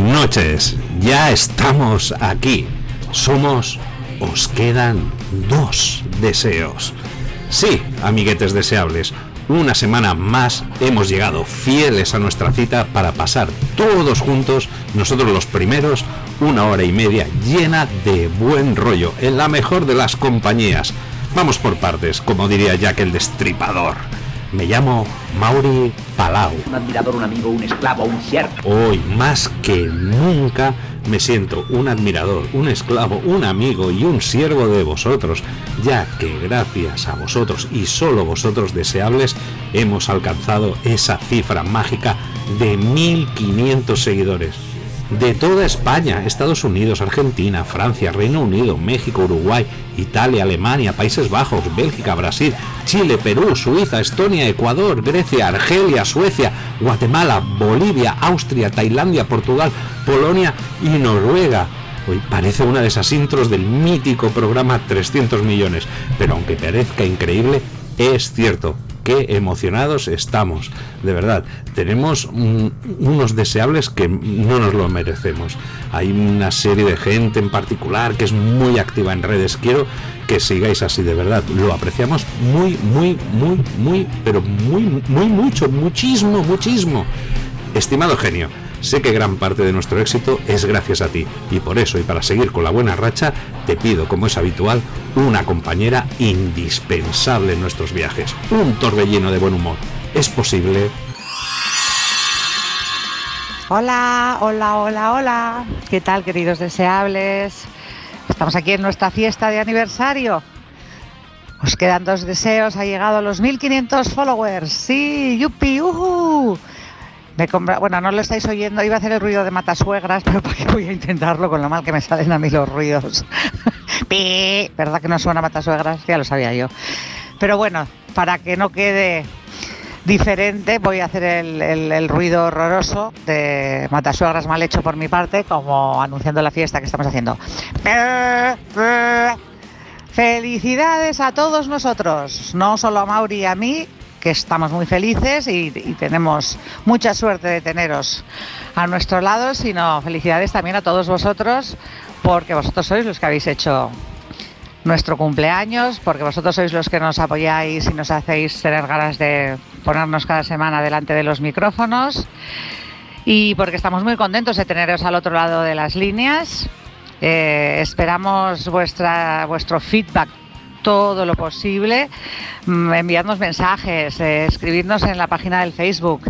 Noches. Ya estamos aquí. Somos Os quedan dos deseos. Sí, amiguetes deseables. Una semana más hemos llegado fieles a nuestra cita para pasar todos juntos, nosotros los primeros, una hora y media llena de buen rollo, en la mejor de las compañías. Vamos por partes, como diría Jack el Destripador. Me llamo Mauri Palau. un admirador, un amigo, un esclavo, un siervo. Hoy más que nunca me siento un admirador, un esclavo, un amigo y un siervo de vosotros, ya que gracias a vosotros y solo vosotros deseables hemos alcanzado esa cifra mágica de 1500 seguidores. De toda España, Estados Unidos, Argentina, Francia, Reino Unido, México, Uruguay, Italia, Alemania, Países Bajos, Bélgica, Brasil, Chile, Perú, Suiza, Estonia, Ecuador, Grecia, Argelia, Suecia, Guatemala, Bolivia, Austria, Tailandia, Portugal, Polonia y Noruega. Hoy parece una de esas intros del mítico programa 300 millones, pero aunque parezca increíble, es cierto. Qué emocionados estamos, de verdad. Tenemos unos deseables que no nos lo merecemos. Hay una serie de gente en particular que es muy activa en redes. Quiero que sigáis así, de verdad. Lo apreciamos muy, muy, muy, muy, pero muy, muy mucho, muchísimo, muchísimo. Estimado genio, sé que gran parte de nuestro éxito es gracias a ti y por eso y para seguir con la buena racha te pido, como es habitual, una compañera indispensable en nuestros viajes, un torbellino de buen humor. ¿Es posible? Hola, hola, hola, hola. ¿Qué tal, queridos deseables? Estamos aquí en nuestra fiesta de aniversario. Os quedan dos deseos, ha llegado a los 1500 followers. Sí, yupi, uhu. Bueno, no lo estáis oyendo, iba a hacer el ruido de matasuegras, pero ¿para qué voy a intentarlo con lo mal que me salen a mí los ruidos? ¿Verdad que no suena matasuegras? Ya lo sabía yo. Pero bueno, para que no quede diferente, voy a hacer el- el ruido horroroso de matasuegras mal hecho por mi parte, como anunciando la fiesta que estamos haciendo. Felicidades a todos nosotros, no solo a Mauri y a mí, que estamos muy felices y, tenemos mucha suerte de teneros a nuestro lado, sino felicidades también a todos vosotros, porque vosotros sois los que habéis hecho nuestro cumpleaños, porque vosotros sois los que nos apoyáis y nos hacéis tener ganas de ponernos cada semana delante de los micrófonos y porque estamos muy contentos de teneros al otro lado de las líneas. Eh, esperamos vuestra, vuestro feedback todo lo posible, mm, enviadnos mensajes, eh, escribirnos en la página del Facebook.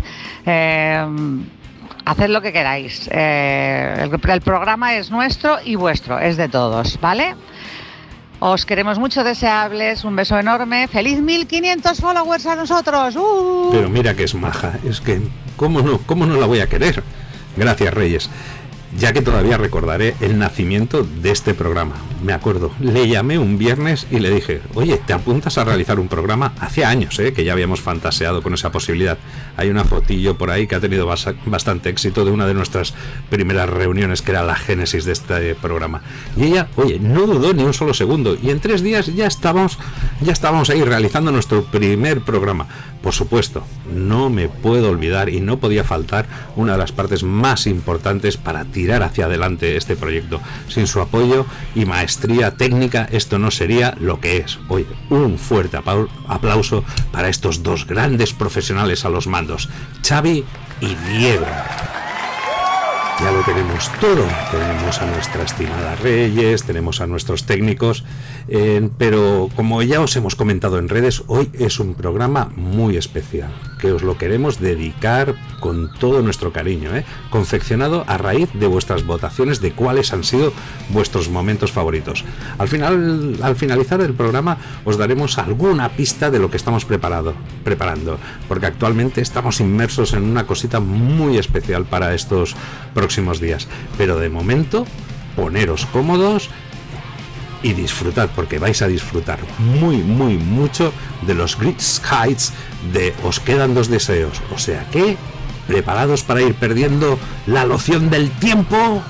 eh, Haced lo que queráis. Eh, el, el programa es nuestro y vuestro, es de todos, ¿vale? Os queremos mucho, deseables. Un beso enorme. ¡Feliz 1500 followers a nosotros! ¡Uh! Pero mira que es maja, es que, ¿cómo no, cómo no la voy a querer? Gracias, Reyes. Ya que todavía recordaré el nacimiento de este programa. Me acuerdo, le llamé un viernes y le dije, oye, ¿te apuntas a realizar un programa? Hace años, ¿eh? que ya habíamos fantaseado con esa posibilidad. Hay una fotillo por ahí que ha tenido bastante éxito de una de nuestras primeras reuniones, que era la génesis de este programa. Y ella, oye, no dudó ni un solo segundo. Y en tres días ya estábamos, ya estábamos ahí realizando nuestro primer programa. Por supuesto, no me puedo olvidar y no podía faltar una de las partes más importantes para tirar hacia adelante este proyecto. Sin su apoyo y maestría técnica, esto no sería lo que es. Oye, un fuerte aplauso para estos dos grandes profesionales a los mandos, Xavi y Diego ya lo tenemos todo. Tenemos a nuestra estimada Reyes, tenemos a nuestros técnicos, eh, pero como ya os hemos comentado en redes, hoy es un programa muy especial, que os lo queremos dedicar con todo nuestro cariño, ¿eh? confeccionado a raíz de vuestras votaciones de cuáles han sido vuestros momentos favoritos. Al final, al finalizar el programa, os daremos alguna pista de lo que estamos preparado, preparando, porque actualmente estamos inmersos en una cosita muy especial para estos próximos días. Pero de momento, poneros cómodos y disfrutad, porque vais a disfrutar muy, muy mucho de los Great Skies de Os quedan dos deseos. O sea que, ¿preparados para ir perdiendo la loción del tiempo?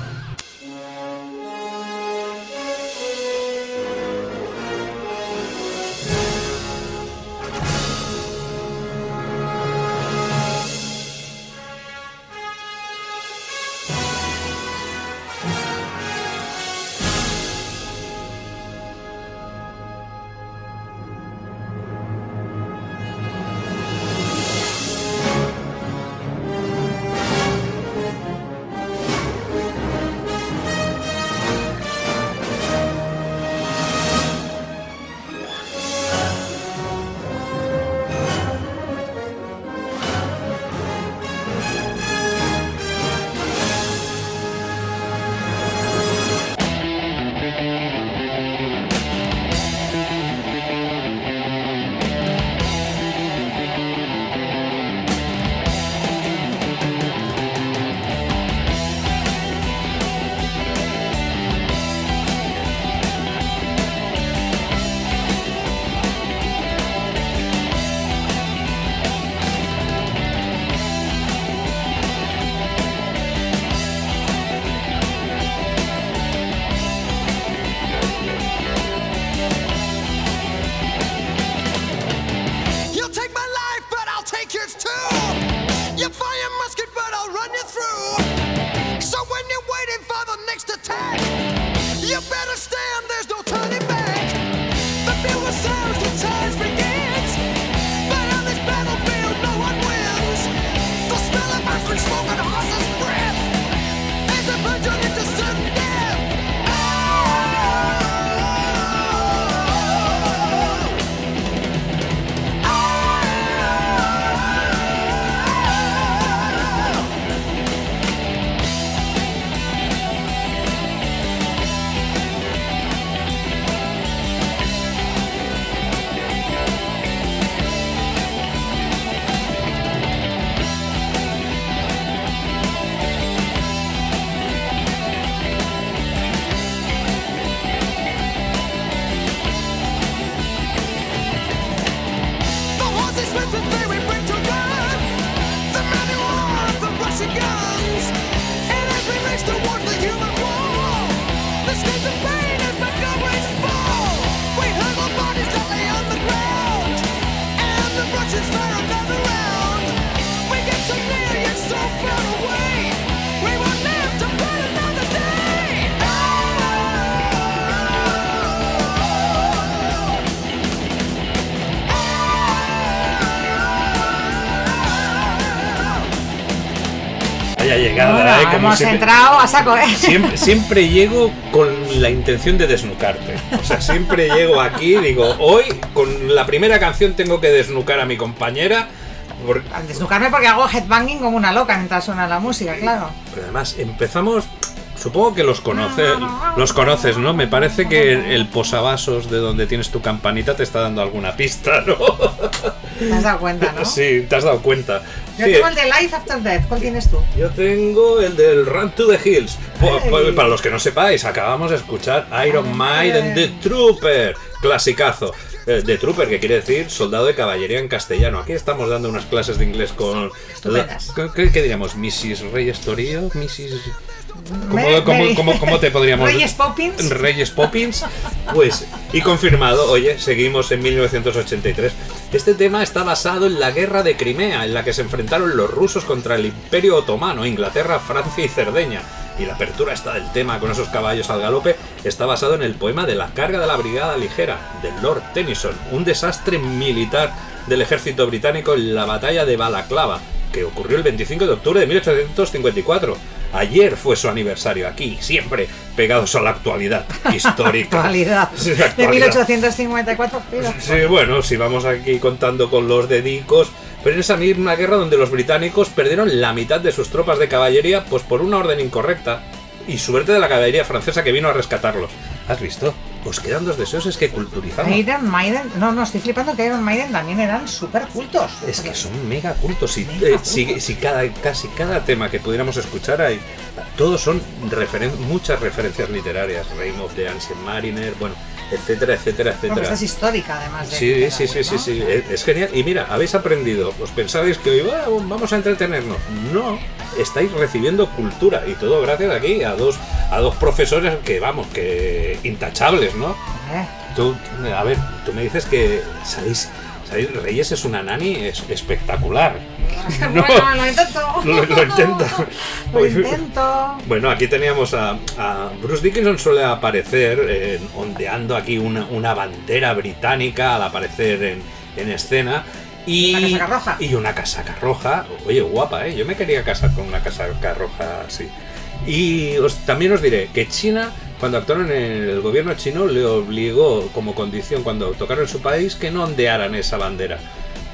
Hemos entrado a saco, ¿eh? Siempre, siempre llego con la intención de desnucarte. O sea, siempre llego aquí, digo, hoy con la primera canción tengo que desnucar a mi compañera. desnucarme porque hago headbanging como una loca mientras suena la música, claro. Pero además empezamos Supongo que los conoces, los conoces, ¿no? Me parece que el posavasos de donde tienes tu campanita te está dando alguna pista, ¿no? ¿Te has dado cuenta, no? Sí, te has dado cuenta. Yo Sí, tengo el de Life After Death. ¿Cuál tienes tú? Yo tengo el del Run to the Hills. Para los que no sepáis, acabamos de escuchar Iron Maiden The Trooper, clasicazo. Eh, The Trooper, que quiere decir soldado de caballería en castellano. Aquí estamos dando unas clases de inglés con. La- ¿qué, qué diríamos? ¿Mrs. Reyes Torío? ¿Mrs. ¿Cómo, cómo- cómo- cómo te podríamos Reyes Poppins. Reyes Poppins. Pues, y confirmado, oye, seguimos en 1983. Este tema está basado en la guerra de Crimea, en la que se enfrentaron los rusos contra el Imperio Otomano, Inglaterra, Francia y Cerdeña. Y la apertura está del tema con esos caballos al galope está basado en el poema de la carga de la Brigada Ligera, de Lord Tennyson, un desastre militar del ejército británico en la batalla de Balaclava, que ocurrió el 25 de octubre de 1854. Ayer fue su aniversario aquí, siempre pegados a la actualidad histórica. Actualidad. Sí, De actualidad. 1854. mira. Sí, bueno, si vamos aquí contando con los dedicos, pero en esa misma guerra donde los británicos perdieron la mitad de sus tropas de caballería, pues por una orden incorrecta. Y suerte de la caballería francesa que vino a rescatarlos. ¿Has visto? Os quedan dos deseos, es que culturizamos. Iron Maiden. No, no, estoy flipando que Iron Maiden también eran súper cultos. Es que son mega cultos. Si, Mega eh, si- si cada, casi cada tema que pudiéramos escuchar, hay, todos son referen- muchas referencias literarias. Reign of the Ancient Mariner, bueno, etcétera, etcétera, Porque etcétera. esta es histórica, además de. Sí, sí, sí, sí, ¿no? sí, es, es genial. Y mira, habéis aprendido, os pensabais que hoy "Ah, vamos a entretenernos. No, estáis recibiendo cultura y todo gracias aquí a dos, a dos profesores que, vamos, que intachables, ¿no? Tú, a ver, tú me dices que sabéis, sabéis Reyes es una nani es espectacular. No. Bueno, lo intento. Lo- lo intenta. Lo intento. Bueno, aquí teníamos a, a Bruce Dickinson suele aparecer eh, ondeando aquí una, una bandera británica al aparecer en, en escena. Y Una casaca roja. Y una casaca roja. Oye, guapa, ¿eh? Yo me quería casar con una casaca roja así. Y os- también os diré que China, cuando actuaron en el gobierno chino, le obligó como condición cuando tocaron en su país que no ondearan esa bandera.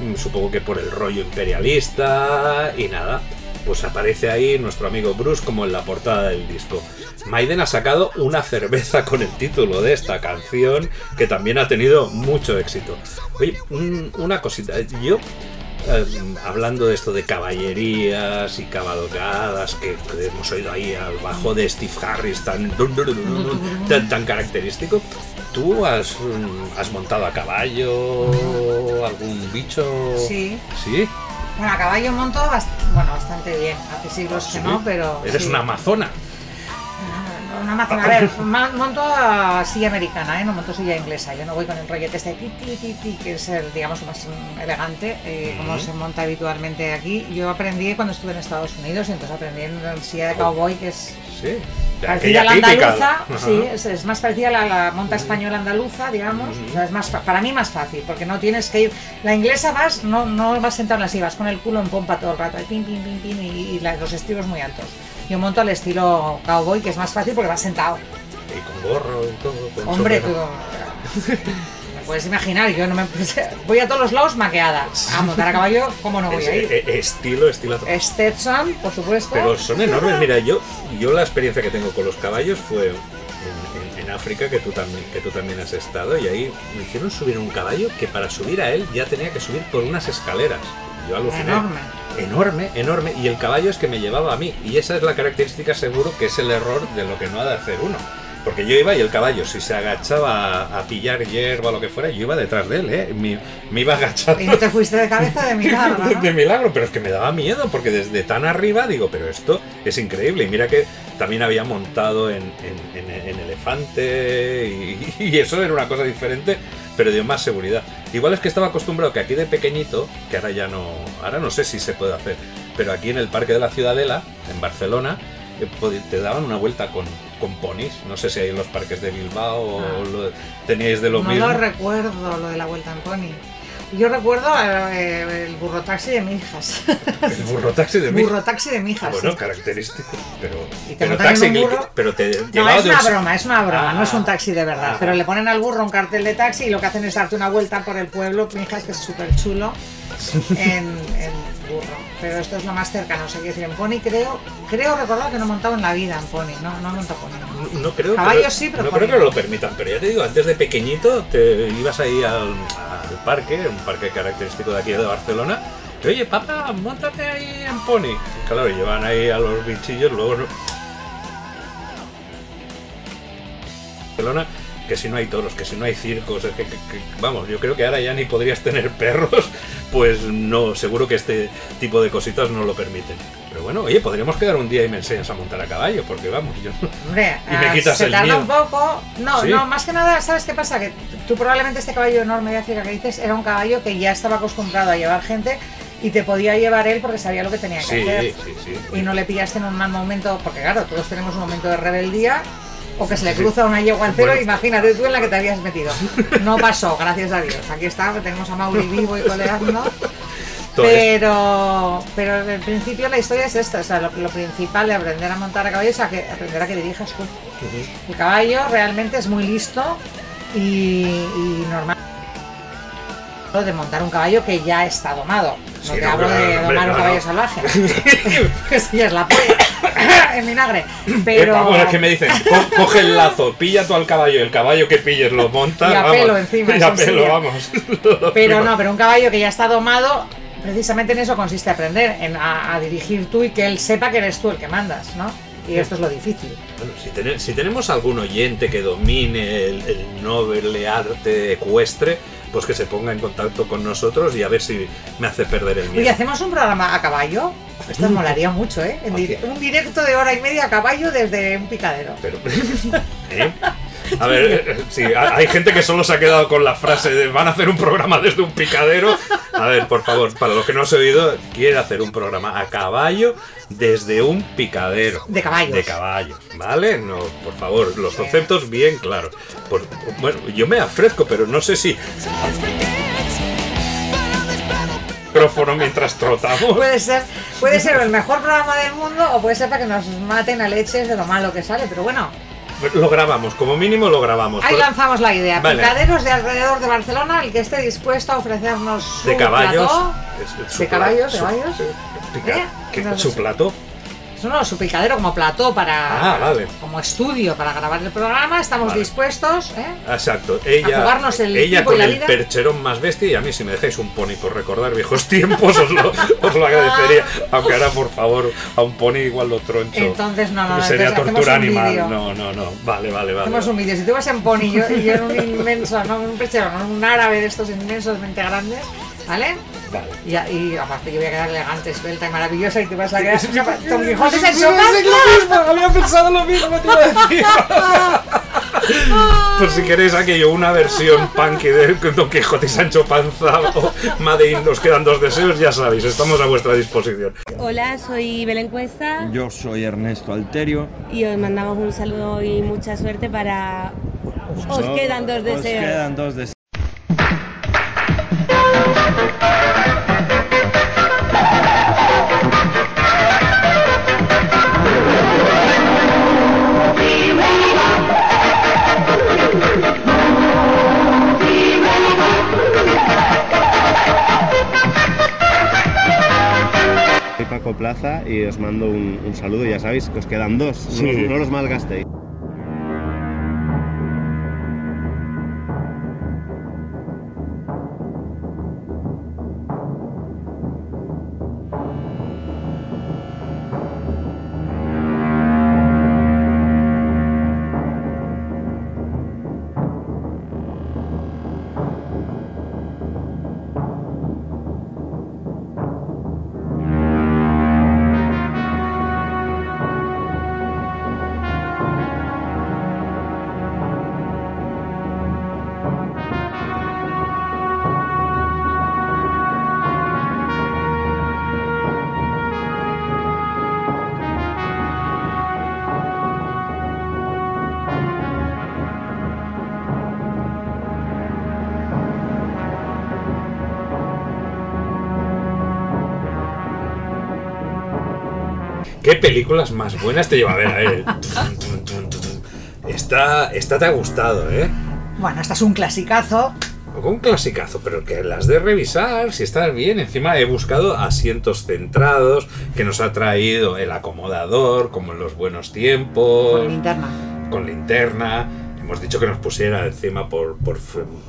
Mm, Supongo que por el rollo imperialista y nada. Pues aparece ahí nuestro amigo Bruce como en la portada del disco. Maiden ha sacado una cerveza con el título de esta canción que también ha tenido mucho éxito. Oye, un- una cosita, yo eh, hablando de esto de caballerías y cabalgadas que, que hemos oído ahí al bajo de Steve Harris tan, tan, tan característico, ¿tú has, mm, has montado a caballo algún bicho? Sí. ¿Sí? Bueno, a caballo monto bast- bueno, bastante bien. Hace siglos que ¿Sí? no, pero. Eres sí. una amazona. Una amazona. A ver, ma- monto a silla americana, ¿eh? no monto silla inglesa. Yo no voy con el rollete este ti, ti, ti, ti, que es el, digamos, más mm, elegante, eh, como se monta habitualmente aquí. Yo aprendí cuando estuve en Estados Unidos y entonces aprendí en la silla de cowboy, que es Sí. Parecida a la típica. andaluza, sí, es, es más parecida a la, la monta española andaluza, digamos. Ujú. O sea, es más, para mí más fácil, porque no tienes que ir. La inglesa vas, no, no vas sentado en vas con el culo en pompa todo el rato, pim, pim, pim, pim, y, y la- los estribos muy altos. Yo monto al estilo cowboy, que es más fácil porque vas sentado. Y con gorro y todo. con Hombre, tú. Me puedes imaginar, yo no me. Voy a todos los lados maqueada. A montar a caballo, ¿cómo no voy Es- a ir? eh, estilo, estilo. Stetson, por supuesto. Pero son enormes. Mira, yo, yo la experiencia que tengo con los caballos fue en, en- en África, que tú, también, que tú también has estado, y ahí me hicieron subir un caballo que para subir a él ya tenía que subir por unas escaleras. Yo aluciné. Enorme. Enorme, enorme. Y el caballo es que me llevaba a mí. Y esa es la característica seguro que es el error de lo que no ha de hacer uno. Porque yo iba y el caballo, si se agachaba a, a pillar hierba o lo que fuera, yo iba detrás de él, ¿eh? Me, me iba agachando. Y no te fuiste de cabeza de milagro, de, ¿no? de milagro, pero es que me daba miedo porque desde tan arriba digo, pero esto es increíble. Y mira que también había montado en, en- en- en elefante y, y eso era una cosa diferente, pero dio más seguridad. Igual es que estaba acostumbrado que aquí de pequeñito, que ahora ya no, ahora no sé si se puede hacer, pero aquí en el Parque de la Ciudadela, en Barcelona, eh, te daban una vuelta con, con ponis. No sé si hay en los parques de Bilbao o Ah. lo- teníais de lo no mismo. lo recuerdo, lo de la vuelta en pony. Yo recuerdo eh, el burro taxi de mi hijas. El burro taxi de mí. burro taxi de mi hijas. Bueno, sí. característico, pero, Y te pero montan en taxi, un que- burro. pero te No, es una un- broma, es una broma, no es un Ah. taxi de verdad. Ah. Pero le ponen al burro un cartel de taxi y lo que hacen es darte una vuelta por el pueblo, mi hija, es que es súper chulo. En, en- burro. Pero esto es lo más cercano. O sea, quiero decir, en pony creo, creo recordar que no he montado en la vida en pony. No, no he montado pony. No, no creo Caballos sí, pero no pony creo que lo permitan, pero ya te digo, antes de pequeñito te ibas ahí al, al parque, un parque característico de aquí de Barcelona, y oye, papá, montate ahí en pony. Y claro, llevan ahí a los bichillos, luego no. Barcelona, que si no hay toros, que si no hay circos, que, que- que- vamos, yo creo que ahora ya ni podrías tener perros, pues no, seguro que este tipo de cositas no lo permiten. Pero bueno, oye, podríamos quedar un día y me enseñas a montar a caballo, porque vamos, yo Hombre, Y me ah, quitas se el tarda miedo. un poco. No, Sí. no, más que nada, ¿sabes qué pasa? Que tú probablemente este caballo enorme de África que dices era un caballo que ya estaba acostumbrado a llevar gente y te podía llevar él porque sabía lo que tenía que Sí, hacer. sí, sí. Y no le pillaste en un mal momento, porque claro, todos tenemos un momento de rebeldía. O que se le cruza una yegua en cero, Bueno. imagínate tú en la que te habías metido. No pasó, gracias a Dios. Aquí está, tenemos a Mauri vivo y coleando. Pero, pero en el principio la historia es esta, o sea, lo, lo principal de aprender a montar a caballo es a que, aprender a que dirijas tú. El caballo realmente es muy listo y, y normal de montar un caballo que ya está domado. No Sí, te no, hablo de hombre, domar un no, caballo no. salvaje. sí es la polla en vinagre. Pero, Epa, bueno, es que me dicen, "Co- coge el lazo, pilla tú al caballo, el caballo que pilles lo monta. Y a vamos, pelo encima, Y a pelo, vamos. Pero no, pero un caballo que ya está domado, precisamente en eso consiste aprender, en a, a dirigir tú y que él sepa que eres tú el que mandas, ¿no? Y esto es lo difícil. Bueno, si, tene- si tenemos algún oyente que domine el, el noble arte ecuestre, pues que se ponga en contacto con nosotros y a ver si me hace perder el miedo. ¿hacemos un programa a caballo? Esto molaría mucho, ¿eh? Di- un directo de hora y media a caballo desde un picadero. Pero, ¿eh? A ver, eh, sí, ha- hay gente que solo se ha quedado con la frase de van a hacer un programa desde un picadero. A ver, por favor, para los que no has oído, quiere hacer un programa a caballo desde un picadero. De caballos. De caballos, ¿vale? No, por favor, los conceptos bien claros. Por- bueno, yo me ofrezco, pero no sé si micrófono mientras trotamos. Puede ser, puede ser el mejor programa del mundo o puede ser para que nos maten a leches de lo malo que sale, pero bueno, Lo grabamos, como mínimo lo grabamos. ahí lanzamos la idea. Vale. Picaderos de alrededor de Barcelona, el que esté dispuesto a ofrecernos su de caballos. plató. es- es su ¿De caballos? ¿De su- caballos? ¿Eh? ¿qué- No sé ¿Su si- plato? Eso no, su picadero como plató para. Ah, vale. Como estudio para grabar el programa. Estamos Vale. dispuestos, ¿eh? Exacto. Ella, A jugarnos el ella con el vida. percherón más bestia y a mí si me dejáis un pony por recordar viejos tiempos os lo, os lo agradecería. Aunque ahora por favor a un pony igual lo troncho. Entonces, no, no, Sería tortura un animal. No, no, no. Vale, vale, vale. Hacemos un vídeo. Si tú vas en pony y yo, en un inmenso, no un perchero, no un árabe de estos inmensamente grandes, ¿vale? Vale. Y, y aparte yo voy a quedar elegante, esbelta y maravillosa y tú vas a quedar Don Quijote se había pensado lo mismo, te iba a decir. Por si queréis aquello, una versión punky de Don Quijote y Sancho Panza o Madein, nos quedan dos deseos, ya sabéis, estamos a vuestra disposición. Hola, soy Belén Cuesta Yo soy Ernesto Alterio. y os mandamos un saludo y mucha suerte para... Os quedan dos Os deseos. quedan dos deseos. Soy Paco Plaza y os mando un, un saludo. Ya sabéis que os quedan dos. No, los- no los malgastéis. ¿Qué películas más buenas te lleva a ver? A ver. Esta, esta te ha gustado, ¿eh? Bueno, esta es un clasicazo. Un clasicazo, pero que las de revisar, si estás bien. Encima he buscado asientos centrados, que nos ha traído el acomodador, como en los buenos tiempos. Con linterna. con linterna. Hemos dicho que nos pusiera encima por, por,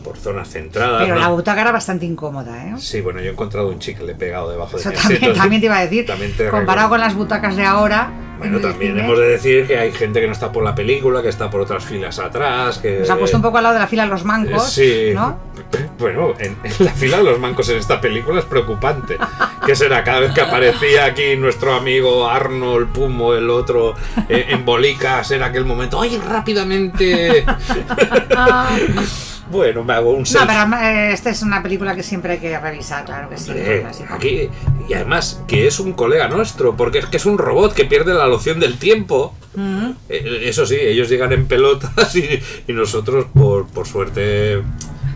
por zona centrada. Pero ¿no? la butaca era bastante incómoda, ¿eh? Sí, bueno, yo he encontrado un chicle pegado debajo de Eso mi también, asiento. también te iba a decir, También te comparado con las butacas de ahora. Bueno, también cine, hemos de decir que hay gente que no está por la película, que está por otras filas atrás, que... Nos ha puesto un poco al lado de la fila los mancos, Eh, Sí. ¿no? Bueno, en, en la fila de los mancos en esta película es preocupante. ¿Qué será? Cada vez que aparecía aquí nuestro amigo Arnold Pumo, el otro, eh, en bolicas, era aquel momento, ¡ay, rápidamente! bueno, me hago un No, selfie. pero eh, esta es una película que siempre hay que revisar, claro que sí. Aquí, y además que es un colega nuestro, porque es que es un robot que pierde la noción del tiempo. Mm. Eh, Eso sí, ellos llegan en pelotas y, y nosotros, por, por suerte,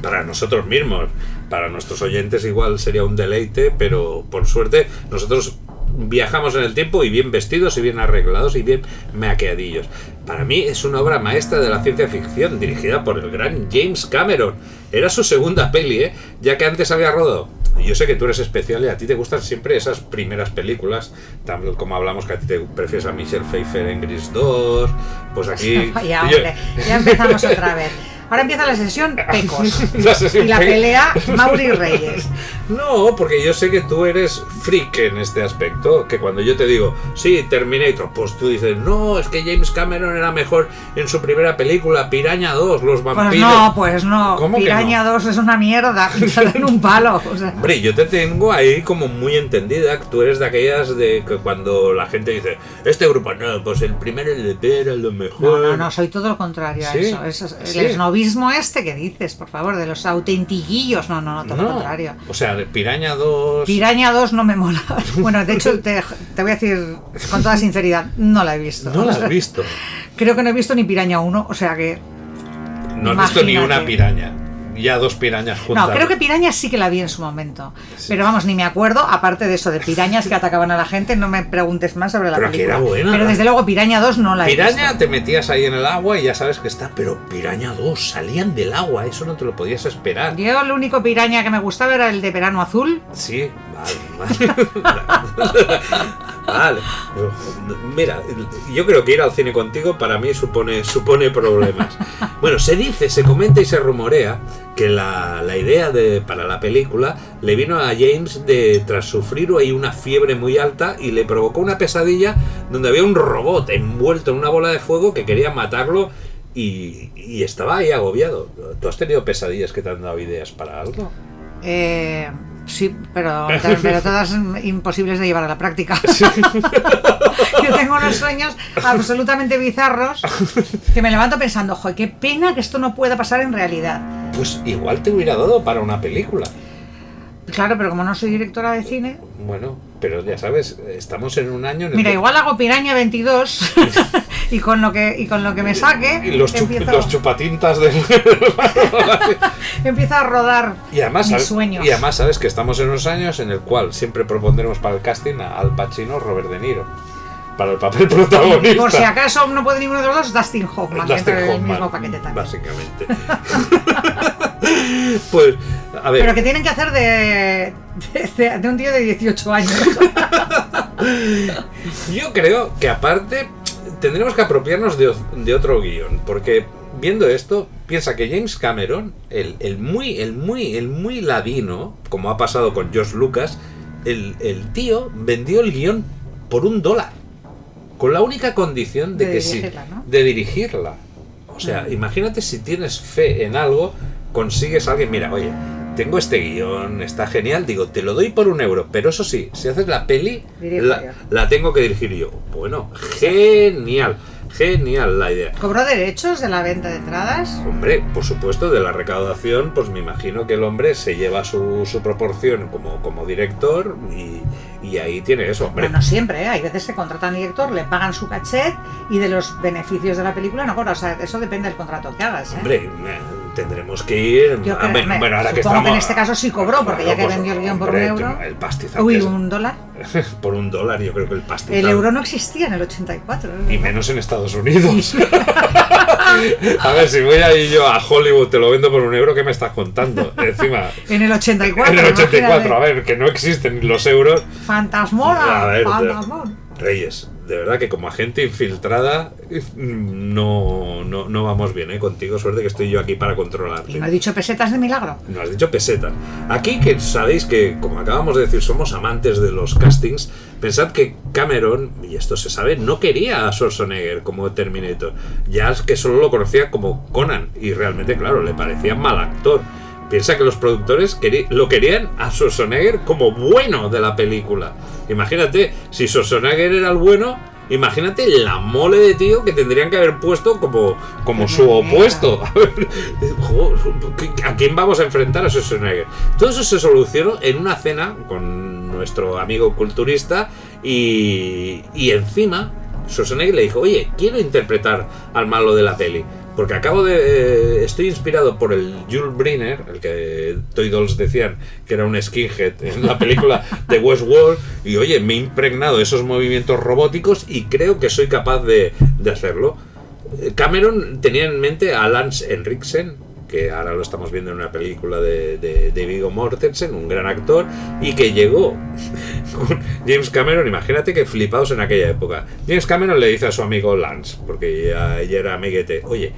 para nosotros mismos, para nuestros oyentes igual sería un deleite, pero por suerte nosotros viajamos en el tiempo y bien vestidos y bien arreglados y bien maqueadillos. Para mí es una obra maestra de la ciencia ficción dirigida por el gran James Cameron. Era su segunda peli, ¿eh? ya que antes había rodado. Yo sé que tú eres especial y a ti te gustan siempre esas primeras películas, tal como hablamos que a ti te prefieres a Michelle Pfeiffer en Gris 2, pues aquí... Yo- hombre, ya empezamos otra vez. Ahora empieza la sesión Pecos. La sesión y la Pe- pelea Mauri Reyes. No, porque yo sé que tú eres freak en este aspecto, que cuando yo te digo, sí, Terminator, pues tú dices, no, es que James Cameron era mejor en su primera película, Piraña 2, Los Pues vampiros. no, pues no. ¿Cómo que Piraña 2 es una mierda, pintada en un palo. O sea, Hombre, yo te tengo ahí como muy entendida, tú eres de aquellas de que cuando la gente dice, este grupo, no, pues el primer LP era lo no, mejor. no, no, soy todo lo contrario a ¿Sí? eso. es- ¿Sí? El este que dices, por favor, de los autentiquillos. No, no, no, todo lo contrario. O sea, de Piraña 2... Piraña 2 no me mola. Bueno, de hecho, te, te voy a decir con toda sinceridad, no la he visto. No la has visto. Creo que no he visto ni Piraña 1, o sea que... No has visto ni Imagínate. una piraña. Ya dos pirañas juntas. No, creo que Piraña sí que la vi en su momento. Pero vamos, ni me acuerdo, aparte de eso, de pirañas que atacaban a la gente, no me preguntes más sobre la Pero que película. era buena, Pero desde luego Piraña 2 no la he Piraña visto. te metías ahí en el agua y ya sabes que está, pero Piraña 2 salían del agua, eso no te lo podías esperar. Yo el único Piraña que me gustaba era el de verano azul. Sí, vale, vale. Vale. Mira, yo creo que ir al cine contigo para mí supone, supone problemas. Bueno, se dice, se comenta y se rumorea que la, la idea de, para la película le vino a James de tras sufrir una fiebre muy alta y le provocó una pesadilla donde había un robot envuelto en una bola de fuego que quería matarlo y, y estaba ahí agobiado. ¿Tú has tenido pesadillas que te han dado ideas para algo? Eh, sí, pero, pero todas imposibles de llevar a la práctica. Yo tengo unos sueños absolutamente bizarros que me levanto pensando, joder, qué pena que esto no pueda pasar en realidad. Pues igual te hubiera dado para una película. Claro, pero como no soy directora de cine, Bueno, pero ya sabes, estamos en un año en el mira, que- igual hago Piraña 22 y con lo que y con lo que me saque y los, chup- empiezo, los chupatintas de... empiezo a rodar y además, mis sabes, sueños. y además sabes que estamos en unos años en el cual siempre propondremos para el casting a Al Pacino Robert De Niro para el papel protagonista. Por si acaso no puede ninguno de los dos, Dustin Hoffman, Dustin el Hoffman, mismo paquete también. Básicamente. Pues, a ver. Pero que tienen que hacer de, de, de un tío de 18 años. Yo creo que aparte tendremos que apropiarnos de, de otro guion, porque viendo esto, piensa que James Cameron, el, el muy, el muy, el muy ladino, como ha pasado con George Lucas, el, el tío vendió el guion por un dólar, con la única condición de, De que sí, dirigirla, ¿no? de dirigirla. O sea, imagínate si tienes fe en algo, consigues a alguien, mira, oye, tengo este guion, está genial, digo, te lo doy por un euro, pero eso sí, si haces la peli, la, la tengo que dirigir yo. Bueno, genial, genial la idea. ¿Cobró derechos de la venta de entradas? Hombre, por supuesto, de la recaudación, pues me imagino que el hombre se lleva su, su proporción como, como director y, y ahí tiene eso, hombre. Bueno, no siempre, ¿eh? hay veces que contratan director, le pagan su cachet y de los beneficios de la película no cobra. O sea, eso depende del contrato que hagas. ¿eh? Hombre, tendremos que ir. Yo a ver, me- bueno, ahora que estamos. que en este caso sí cobró, porque ya que pues, vendió el guion por un euro. El pastizal. Uy, un dólar. por un dólar, yo creo que el pastizal. El euro no existía en el 84. ¿eh? Y menos en Estados Unidos. a ver, si voy ahí yo a Hollywood, te lo vendo por un euro, ¿qué me estás contando? Encima. En el 84. En el 84, a imagínate. ver, que no existen los euros. Fantasmora. A ver, fantasmón. Reyes, de verdad que como agente infiltrada no, no, no vamos bien, ¿eh? Contigo, suerte que estoy yo aquí para controlarte. Y no he dicho pesetas de milagro. No has dicho peseta. Aquí que sabéis que, como acabamos de decir, somos amantes de los castings, pensad que Cameron, y esto se sabe, no quería a Schwarzenegger como Terminator. Ya es que solo lo conocía como Conan, y realmente, claro, le parecía mal actor. Piensa que los productores lo querían a Schwarzenegger como bueno de la película. Imagínate, si Schwarzenegger era el bueno, imagínate la mole de tío que tendrían que haber puesto como, como su opuesto. A ver, ¿A quién vamos a enfrentar a Schwarzenegger? Todo eso se solucionó en una cena con nuestro amigo culturista y, y encima Schwarzenegger le dijo, oye, quiero interpretar al malo de la peli. Porque acabo de. eh, estoy inspirado por el Jules Briner, el que Toy Dolls decían que era un skinhead en la película de Westworld. Y oye, me he impregnado esos movimientos robóticos y creo que soy capaz de, de hacerlo. Eh, Cameron tenía en mente a Lance Henriksen, que ahora lo estamos viendo en una película de, de, Viggo Mortensen, un gran actor, y que llegó James Cameron, imagínate que flipados en aquella época. James Cameron le dice a su amigo Lance, porque ya, ya era amiguete, oye,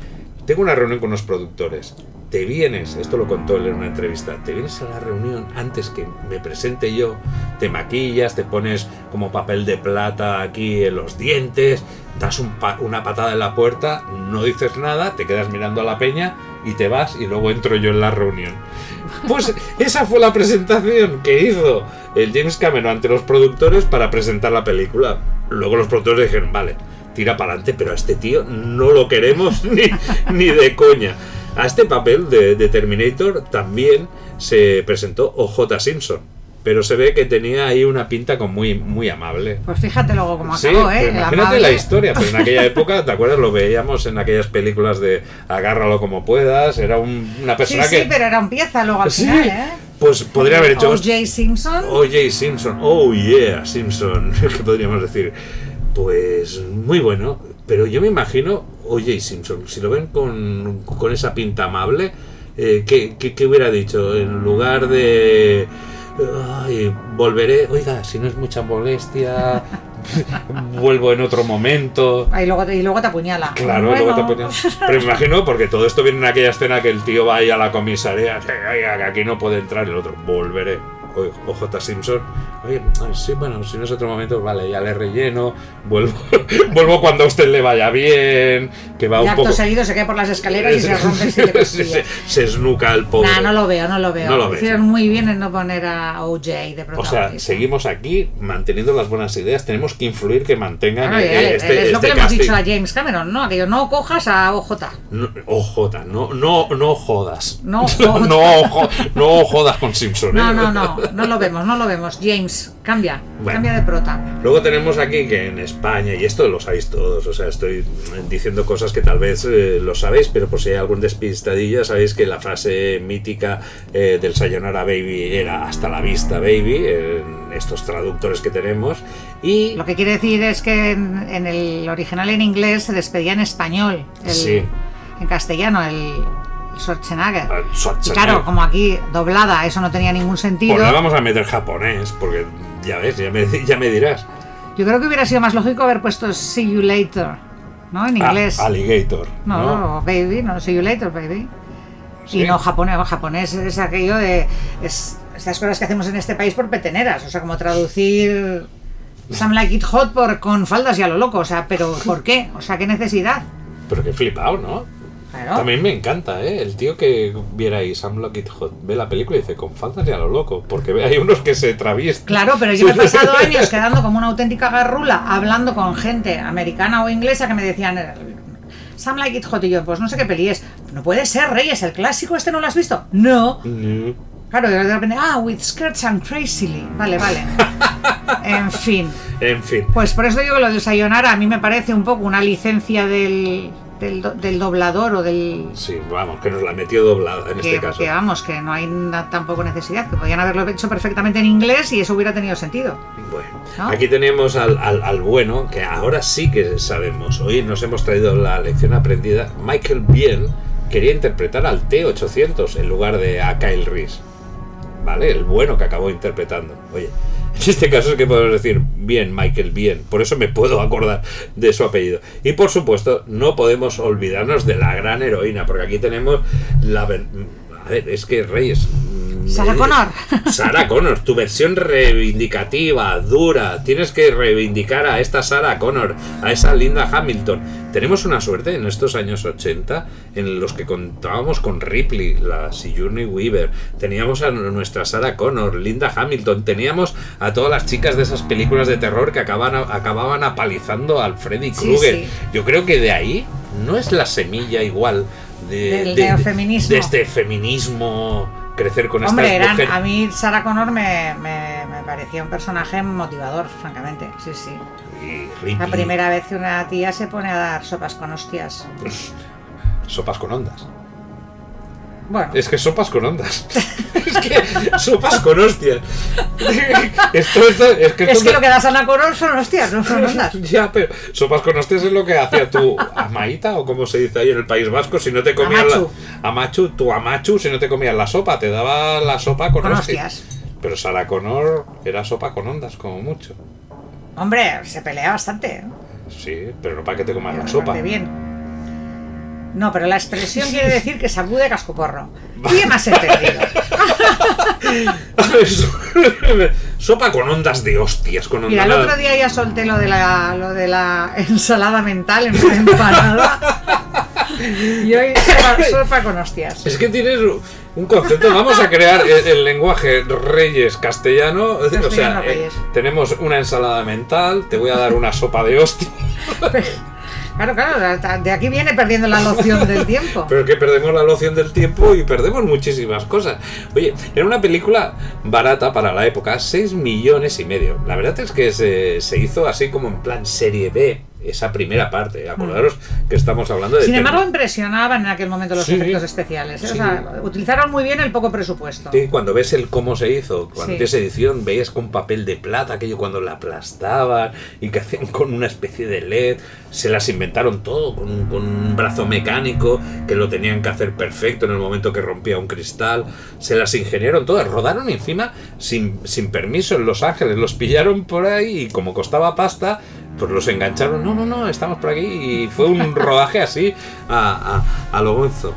tengo una reunión con unos productores. Te vienes, esto lo contó él en una entrevista, te vienes a la reunión antes que me presente yo, te maquillas, te pones como papel de plata aquí en los dientes, das una patada en la puerta, no dices nada, te quedas mirando a la peña y te vas y luego entro yo en la reunión. Pues esa fue la presentación que hizo el James Cameron ante los productores para presentar la película. Luego los productores dijeron, vale, tira para adelante, pero a este tío no lo queremos ni, ni de coña. A este papel de, de Terminator también se presentó OJ Simpson, pero se ve que tenía ahí una pinta con muy, muy amable. Pues fíjate luego cómo Sí, acabó, ¿eh? Imagínate amable. la historia, pero en aquella época, ¿te acuerdas? Lo veíamos en aquellas películas de agárralo como puedas, era un- una Sí, persona sí, que... pero era un pieza luego al Sí, final, ¿eh? Pues podría haber hecho... O.J. Simpson. O.J. Simpson, oh yeah, Simpson, ¿qué podríamos decir? Pues muy bueno, pero yo me imagino O.J. Simpson, si lo ven con, con esa pinta amable, eh, ¿qué, qué, qué hubiera dicho? En lugar de... Ay, volveré, oiga, si no es mucha molestia, vuelvo en otro momento. Ah, Y luego, te- y luego te apuñala. Claro, Bueno, luego te ponían- Pero me imagino, porque todo esto viene en aquella escena que el tío va ahí a la comisaría, que, oiga, que aquí no puede entrar, el otro, volveré. O- OJ Simpson, oye, ah, sí, bueno, si no es otro momento, vale, ya le relleno, vuelvo, vuelvo cuando a usted le vaya bien, que va Y un acto poco... seguido se cae por las escaleras y se rompe se, se esnuca el pobre. Nah, no lo veo, no lo veo. No lo ves. Hicieron muy bien en no poner a OJ de O protagonista. sea, seguimos aquí manteniendo las buenas ideas, tenemos que influir que mantengan eh, este, es lo este que le hemos dicho a James Cameron, ¿no? Aquello, no cojas a OJ. No, OJ, no, no, no jodas. No jodas. no, no jodas con Simpson. No, ¿eh? no, no, no lo vemos, no lo vemos. James, cambia, Bueno. cambia de prota. Luego tenemos aquí que en España, y esto lo sabéis todos, o sea, estoy diciendo cosas que tal vez eh, lo sabéis, pero por si hay algún despistadillo, sabéis que la frase mítica eh, del Sayonara Baby era hasta la vista Baby, en estos traductores que tenemos, y... Lo que quiere decir es que en, en el original en inglés se despedía en español. el- Sí. En castellano, el, Schwarzenegger. Ah, Y Schwarzenegger. claro, como aquí doblada, eso no tenía ningún sentido. Pues le vamos a meter japonés, porque ya ves, ya me, ya me dirás. Yo creo que hubiera sido más lógico haber puesto See You Later, ¿no? En Ah, inglés. alligator. no, ¿no? baby, no, See You Later, baby. Sí. Y no japonés, japonés es aquello de es, estas cosas que hacemos en este país por peteneras, o sea, como traducir Some Like It Hot por con faldas y a lo loco, o sea, pero ¿por qué? O sea, ¿qué necesidad? Pero qué flipado, ¿no? Claro. También me encanta, ¿eh? El tío que viera ahí Sam Lockett Hot, ve la película y dice, con faltas y a lo loco, porque hay unos que se traviesten. Claro, pero yo me he pasado años quedando como una auténtica garrula hablando con gente americana o inglesa que me decían eh, Some Like It Hot y yo, pues no sé qué peli es. No puede ser, Reyes, el clásico este no lo has visto. No. Mm, Claro, de repente, ah, with skirts and crazily. Vale, vale. en fin. En fin. Pues por eso digo que lo del Sayonara a mí me parece un poco una licencia del, del, do- del doblador o del... Sí, vamos, que nos la metió doblada en que, este caso. que vamos, que no hay na- tampoco necesidad, que podían haberlo hecho perfectamente en inglés y eso hubiera tenido sentido. Bueno, ¿No? aquí tenemos al, al- al bueno, que ahora sí que sabemos. Hoy nos hemos traído la lección aprendida. Michael Biehn quería interpretar al T-800 en lugar de a Kyle Reese. ¿Vale? El bueno que acabó interpretando. Oye, en este caso es que podemos decir bien, Michael Bien. Por eso me puedo acordar de su apellido. Y por supuesto, no podemos olvidarnos de la gran heroína, porque aquí tenemos la... A ver, es que Reyes... Sarah Connor. Sarah Connor, tu versión reivindicativa, dura. Tienes que reivindicar a esta Sarah Connor, a esa Linda Hamilton. Tenemos una suerte en estos años 80 en los que contábamos con Ripley, la Sigourney Weaver. Teníamos a nuestra Sarah Connor, Linda Hamilton. Teníamos a todas las chicas de esas películas de terror que acaban, acababan apalizando al Freddy Krueger. sí. Yo creo que de ahí no es la semilla igual de, Del de- neofeminismo. de este feminismo crecer con Hombre, estas eran, mujeres. a mí Sarah Connor me, me- me parecía un personaje motivador, francamente. Sí, sí. Y La primera vez que una tía se pone a dar sopas con hostias. Sopas con ondas. Bueno, Es que sopas con ondas. es que sopas con hostias. esto, esto, es que, es que lo que da Sarah Connor son hostias, no son ondas. Ya, pero sopas con hostias es lo que hacía tu amaita, o como se dice ahí en el País Vasco, si no te comías Amachu. la amachu, tu amachu, si no te comías la sopa, te daba la sopa con, Con hostias. hostias. Pero Sarah Connor era sopa con ondas, como mucho. Hombre, se pelea bastante. ¿eh? Sí, pero no para que te comas la sopa. bien. No, pero la expresión quiere decir que sacude cascoporro. ¿Qué más he entendido? A ver, so- sopa con ondas de hostias, con Mira, el otro día ya solté lo de la, lo de la ensalada mental en una empanada. Y hoy sopa, sopa con hostias. Es que tienes un concepto, vamos a crear el, el lenguaje reyes castellano, o sea, eh, tenemos una ensalada mental, te voy a dar una sopa de hostia, Claro, claro, de aquí viene perdiendo la noción del tiempo. pero que perdemos la noción del tiempo y perdemos muchísimas cosas. Oye, era una película barata para la época, 6 millones y medio. La verdad es que se, se hizo así como en plan serie B, esa primera parte. Acordaros que estamos hablando de... Sin embargo, impresionaban en aquel momento los Sí. efectos especiales. ¿eh? O sea, utilizaron muy bien el poco presupuesto. Sí, cuando ves el cómo se hizo, cuando ves edición, veías con papel de plata, aquello cuando la aplastaban y que hacían con una especie de LED, se las inventaron todo con un, con un brazo mecánico que lo tenían que hacer perfecto en el momento que rompía un cristal, se las ingeniaron todas, rodaron encima sin, sin permiso en Los Ángeles, los pillaron por ahí y como costaba pasta, pues los engancharon, no, no, no, estamos por aquí y fue un rodaje así a, a, a lo gonzo.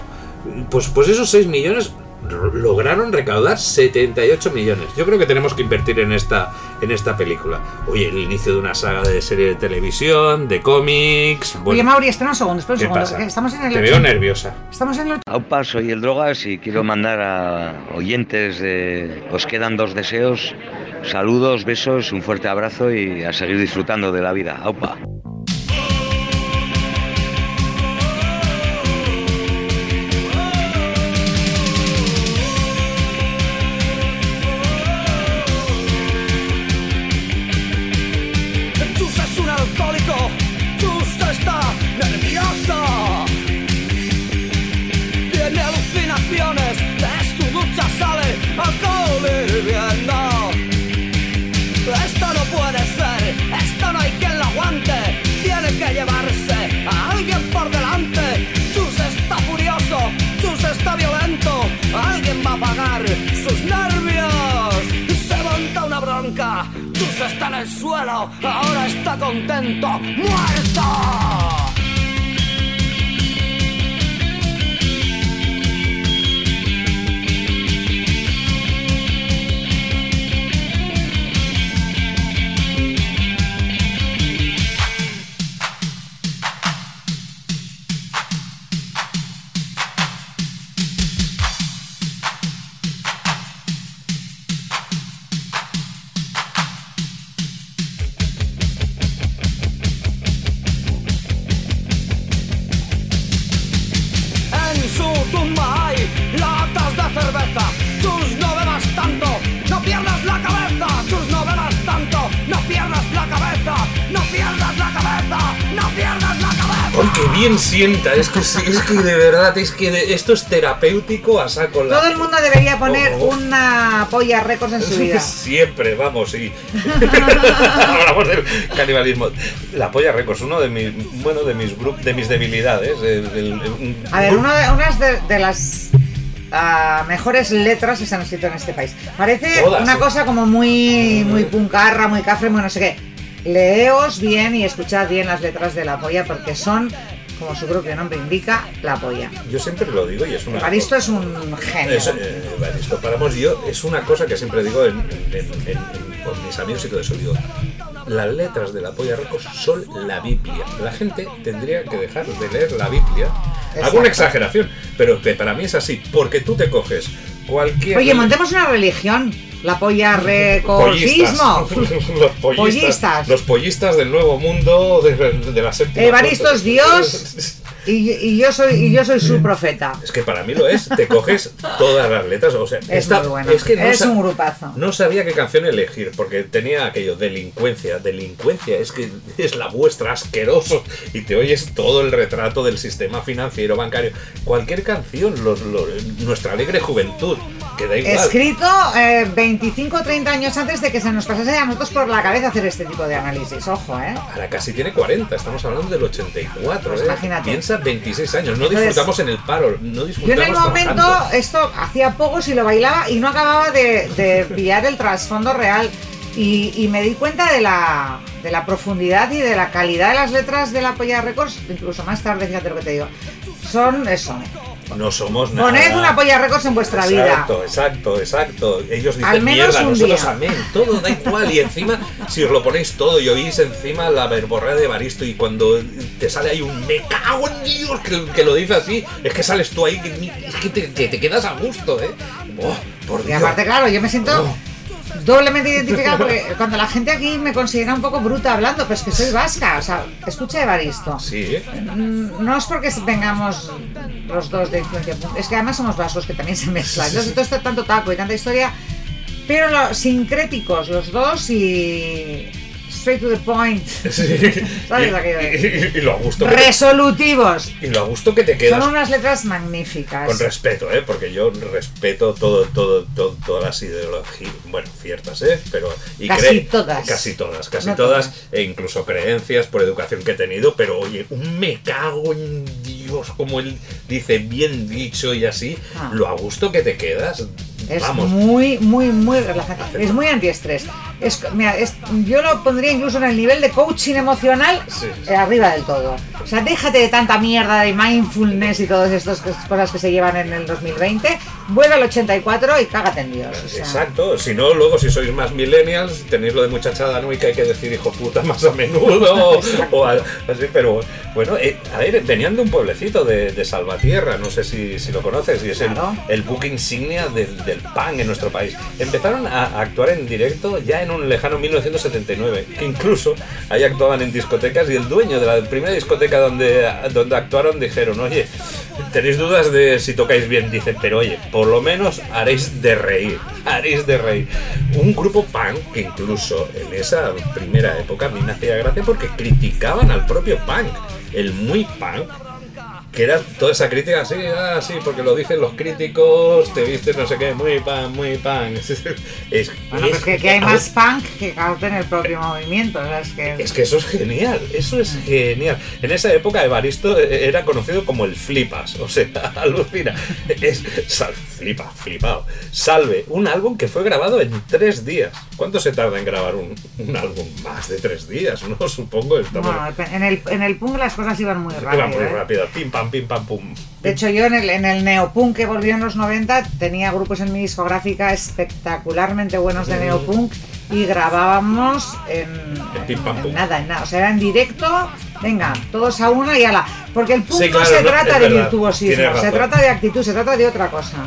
Pues, pues esos 6 millones lograron recaudar 78 millones. Yo creo que tenemos que invertir en esta, en esta película. Oye, el inicio de una saga de serie de televisión, de cómics. Oye, Mauri, espera un segundo, espera un ¿qué segundo. pasa? Estamos en el Te veo nerviosa. Estamos en el Aupa, soy el Drogas y quiero mandar a oyentes de Os quedan dos deseos. Saludos, besos, un fuerte abrazo y a seguir disfrutando de la vida. Aupa. Sienta. Es que, sí, es que de verdad, es que de- esto es terapéutico a saco. la- Todo el mundo debería poner Oh, oh. una polla récords en su vida. Siempre, vamos, sí. Hablamos canibalismo. La polla récords, uno de mis, bueno, de mis grup- de mis debilidades. el- el- un A ver, grupo- una de, unas de, las ah, mejores letras que se han escrito en este país. Parece Todas, una cosa como muy, muy puncarra, muy cafre, muy no sé qué. Leeos bien y escuchad bien las letras de la polla porque son, como su propio nombre indica, la polla. Yo siempre lo digo y es una. Evaristo es un genio. Es, eh, Evaristo Páramos, yo es una cosa que siempre digo en, en- en- con mis amigos y todo eso. Digo, las letras de la polla Records son la Biblia. La gente tendría que dejar de leer la Biblia. Alguna exageración, pero que para mí es así, porque tú te coges cualquier. Oye, montemos una religión. La polla recordsismo. los pollistas, Pollistas. Los pollistas del nuevo mundo de, de la séptima. Evaristo es Dios y, y yo soy y yo soy su profeta. Es que para mí lo es. Te coges todas las letras. O sea, Es esta- muy bueno. es que no es un grupazo. No sabía qué canción elegir, porque tenía aquello, delincuencia, delincuencia, es que es la vuestra, asqueroso, y te oyes todo el retrato del sistema financiero, bancario, cualquier canción, los- los- nuestra alegre juventud, que da igual. Escrito eh, 25 o 30 años antes de que se nos pasase a nosotros por la cabeza hacer este tipo de análisis. Ojo, ¿eh? Ahora casi tiene 40, estamos hablando del 84, Pues ¿eh? imagínate. Piensa 26 años, no Entonces, disfrutamos en el paro, no Yo en disfrutamos el momento, trabajando. esto hacía poco si lo bailaba y no acababa de, de pillar el trasfondo real. Y, y me di cuenta de la, de la profundidad y de la calidad de las letras de la Polla Records, incluso más tarde, fíjate lo que te digo. Son eso. No somos nada. Poned una Polla Records en vuestra vida. Exacto, exacto, exacto. Ellos dicen Al menos mierda, un nosotros día". amén. Todo da igual. Y encima, si os lo ponéis todo y oís encima la verborrea de Baristo y cuando te sale ahí un me cago en Dios que, que lo dice así, es que sales tú ahí, que, es que te, que te quedas a gusto, ¿eh? Oh, por Y Dios. aparte, claro, yo me siento doblemente identificada porque cuando la gente aquí me considera un poco bruta hablando, pero es que soy vasca. O sea, escucha Evaristo. Sí, Mm, No es porque vengamos los dos de influencia es que además somos vascos que también se mezclan. Entonces, todo este tanto taco y tanta historia, pero lo- sincréticos los dos y straight to the point. sí. ¿Sabes Y, lo a decir? y- y lo a gusto Resolutivos. y lo a gusto que te quedas Son unas letras magníficas. Con respeto, ¿eh? Porque yo respeto todo, todo, todo- todas las ideologías, bueno, ciertas, ¿eh? Pero, y Casi cre- todas. Casi todas, casi No todas, todas. e incluso creencias por educación que he tenido, pero oye, un me cago en Dios, como él dice, bien dicho y así, Ah. lo a gusto que te quedas, Es vamos. muy, muy, muy relajante. Es muy antiestrés. Es, mira, es- yo lo pondría incluso en el nivel de coaching emocional Sí. eh, arriba del todo. O sea, déjate de tanta mierda de mindfulness y todas estas cos- cosas que se llevan en el 2020. Vuelve al 84 y cágate en Dios. o sea. Exacto, si no, luego si sois más millennials, tenéis lo de muchachada, ¿no? Y que hay que decir hijo puta más a menudo, o a- así, pero bueno, eh, a ver, venían de un pueblecito de, de Salvatierra, no sé si, si lo conoces, y es el, Claro. el book insignia del, del punk en nuestro país. Empezaron a, a actuar en directo ya en un lejano 1979, que incluso ahí actuaban en discotecas y el dueño de la primera discoteca donde, donde actuaron dijeron, oye, tenéis dudas de si tocáis bien, dice, pero oye, por lo menos haréis de reír, haréis de reír. Un grupo punk que incluso en esa primera época a mí me hacía gracia porque criticaban al propio punk, el muy punk que era toda esa crítica así, ah, sí, porque lo dicen los críticos, te viste no sé qué, muy pan, muy pan. Es, Bueno, que, que hay más punk que en el propio movimiento. o sea, es que es que eso es genial, eso es genial. En esa época Evaristo eh, era conocido como el flipas, o sea, alucina. Es sal, flipa, flipado. Salve, un álbum que fue grabado en tres días. ¿Cuánto se tarda en grabar un, un álbum? Más de tres días, ¿no? Supongo. Estamos, bueno, en, el, en el punk las cosas iban muy rápido. muy ¿eh? rápido, pim pam, pim pam, pum. De hecho, yo en el, en el neopunk que volvió en los 90 tenía grupos en mi discográfica espectacularmente buenos de neopunk y grabábamos en, En pim, pam, en pum. nada, en nada. O sea, era en directo, venga, todos a una y ala. Porque el punk Sí, claro, se no, trata de verdad, virtuosismo, se trata de actitud, se trata de otra cosa.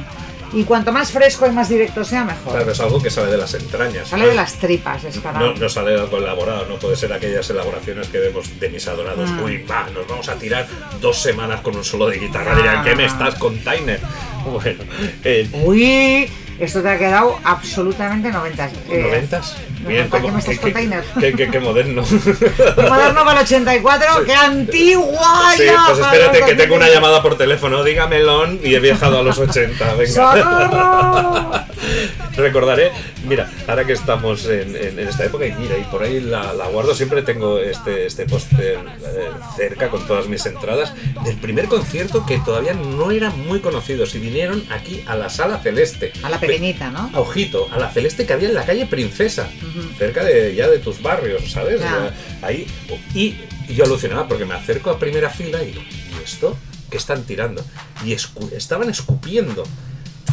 Y cuanto más fresco y más directo sea, mejor. Claro, es algo que sale de las entrañas. Sale de las tripas, es No, no sale algo elaborado, no puede ser aquellas elaboraciones que vemos de mis adorados. Mm. Uy, va, nos vamos a tirar dos semanas con un solo de guitarra. Ah. Dirán, ¿qué me estás con Tyner? Bueno, eh, Uy, Esto te ha quedado absolutamente 90. Eh, ¿Noventas? Bien, ¿para qué ¿cómo- me estás qué- qué- container? qué- qué- qué moderno. Moderno para el 84, ¡qué antigua! Sí, ya, pues espérate que tengo una 2000. llamada por teléfono, dígamelo y he viajado a los 80, venga. Recordaré, mira, ahora que estamos en, en- en esta época y mira, y por ahí la, la guardo, siempre tengo este, este póster eh, cerca con todas mis entradas del primer concierto que todavía no eran muy conocidos y vinieron aquí a la Sala Celeste. A la pequeñita, ¿no? A Ojito, a la Celeste que había en la calle Princesa, cerca de ya de tus barrios, ¿sabes? Ya. Ahí. Y, y yo alucinaba porque me acerco a primera fila y digo, ¿y esto? ¿Qué están tirando? Y escu- estaban escupiendo.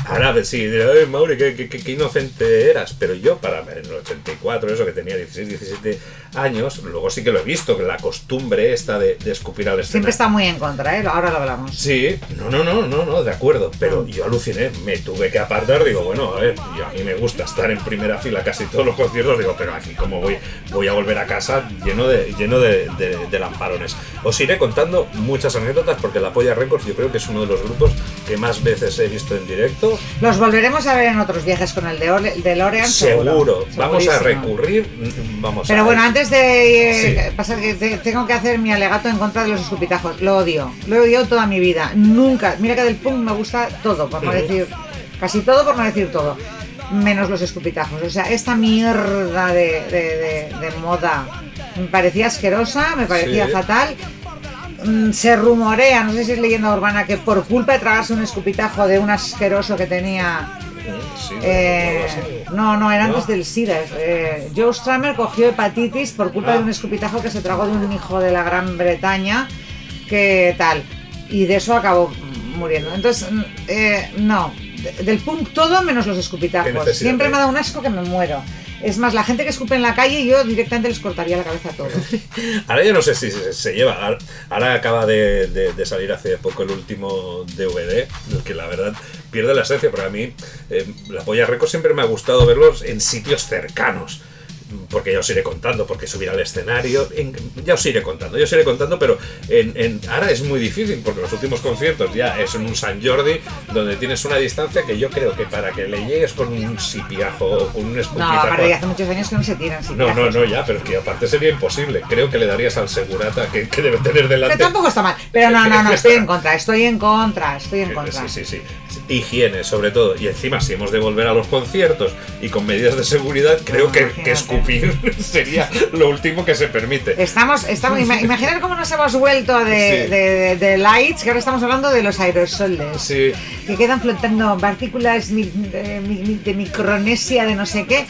Ahora, pues sí, diré, "Ay, Mauri, qué, qué- qué- inocente eras. Pero yo, para en el 84, eso que tenía 16, 17 años, luego sí que lo he visto, que la costumbre esta de, de escupir al Siempre escenario. está muy en contra, ¿eh? Ahora lo hablamos. Sí, no, no, no, no, no, de acuerdo. Pero yo aluciné, me tuve que apartar, digo, bueno, a ver, y a mí me gusta estar en primera fila casi todos los conciertos, digo, pero aquí como voy, voy a volver a casa lleno de, lleno de, de- de lamparones. Os iré contando muchas anécdotas porque la Polla Records yo creo que es uno de los grupos que más veces he visto en directo. Los volveremos a ver en otros viajes con el de DeLorean. Seguro, vamos a recurrir, vamos Pero a bueno, antes de eh, Sí. pasar, que te- tengo que hacer mi alegato en contra de los escupitajos. Lo odio, lo he odiado toda mi vida. Nunca, mira que del punk me gusta todo, por no decir, casi todo, por no decir todo. Menos los escupitajos. O sea, esta mierda de, de- de- de moda me parecía asquerosa, me parecía Sí. fatal. Mm, Se rumorea, no sé si es leyenda urbana, que por culpa de tragarse un escupitajo de un asqueroso que tenía Sí, eh, no, no, era ¿No? antes del SIDA. Eh, Joe Stramer cogió hepatitis por culpa Ah. de un escupitajo que se tragó de un hijo de la Gran Bretaña, que tal. Y de eso acabó muriendo. Entonces, mm, eh, no. De- Del punk todo menos los escupitajos. Siempre hay. me ha dado un asco que me muero. Es más, la gente que escupe en la calle, yo directamente les cortaría la cabeza a todos. Ahora ya no sé si se, lleva. Ahora, acaba de, salir hace poco el último DVD, que la verdad pierde la esencia, pero a mí eh, la Polla Records siempre me ha gustado verlos en sitios cercanos. Porque ya os iré contando, porque subir al escenario, en- ya os iré contando, ya os iré contando, pero en, en- ahora es muy difícil, porque los últimos conciertos ya es en un San Jordi, donde tienes una distancia que yo creo que para que le llegues con un sipiajo o con un No, escupitajo aparte, hace muchos años que no se tiran. no, no, sitiajos. no, ya, pero es que aparte sería imposible. Creo que le darías al segurata que, que debe tener Pero delante. tampoco está mal. Pero no, no, no, estoy en contra, estoy en contra, estoy en contra. Sí, sí, sí. Higiene, sobre todo. Y encima, si hemos de volver a los conciertos y con medidas de seguridad, creo que, que escupir sería lo último que se permite. Estamos, estamos, ima- imaginar cómo nos hemos vuelto de, Sí. de- de- de lights, que ahora estamos hablando de los aerosoles, Sí, que quedan flotando partículas de micronesia de no sé qué.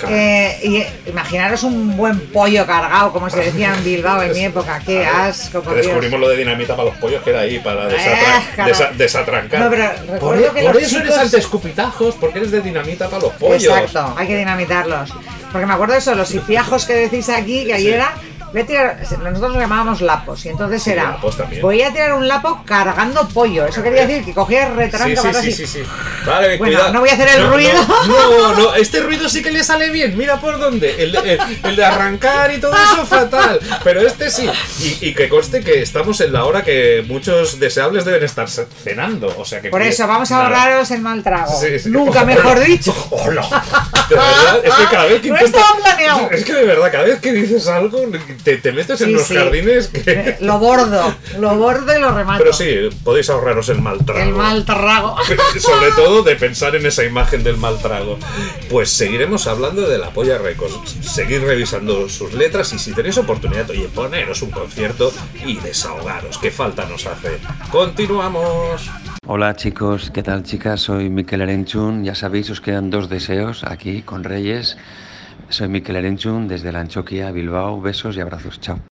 Claro. Eh, y imaginaros un buen pollo cargado, como se decía en Bilbao en mi época. Qué asco, por Dios. descubrimos lo de dinamita para los pollos, que era ahí, para Eh, desatra- desa- desatrancar. No, pero por recuerdo que por eso eres chicos- ante escupitajos, porque eres de dinamita para los pollos. Exacto, hay que dinamitarlos. Porque me acuerdo de eso, los hipiajos que decís aquí, que ayer Sí. era. Voy a tirar, nosotros lo llamábamos lapos, y entonces Sí, era. Voy a tirar un lapo cargando pollo. Eso quería decir que cogía retranca sí, sí, sí, sí. Vale, Bueno, cuidado. no voy a hacer el No, ruido. No, no, no, este ruido sí que le sale bien. Mira por dónde. El, de- el- el de arrancar y todo eso, fatal. Pero este sí. Y, y que conste que estamos en la hora que muchos deseables deben estar ce- cenando. O sea que. Por eso, vamos a ahorraros el mal trago. Nunca mejor dicho. Hola. De verdad, es que cada vez que No intento- estaba planeado. Es que de verdad, cada vez que dices algo, te, te metes en Sí, los sí. jardines que. Lo bordo, lo bordo y lo remato. Pero sí, podéis ahorraros el mal trago. El mal trago. Sobre todo de pensar en esa imagen del mal trago. Pues seguiremos hablando de la Polla Records. Seguid revisando sus letras y si tenéis oportunidad, oye, poneros un concierto y desahogaros, que falta nos hace. Continuamos. Hola chicos, ¿qué tal chicas? Soy Miquel Arenchun. Ya sabéis, os quedan dos deseos aquí con Reyes. Soy Miquel Arenchun desde la Anchoquia, Bilbao. Besos y abrazos. Chao.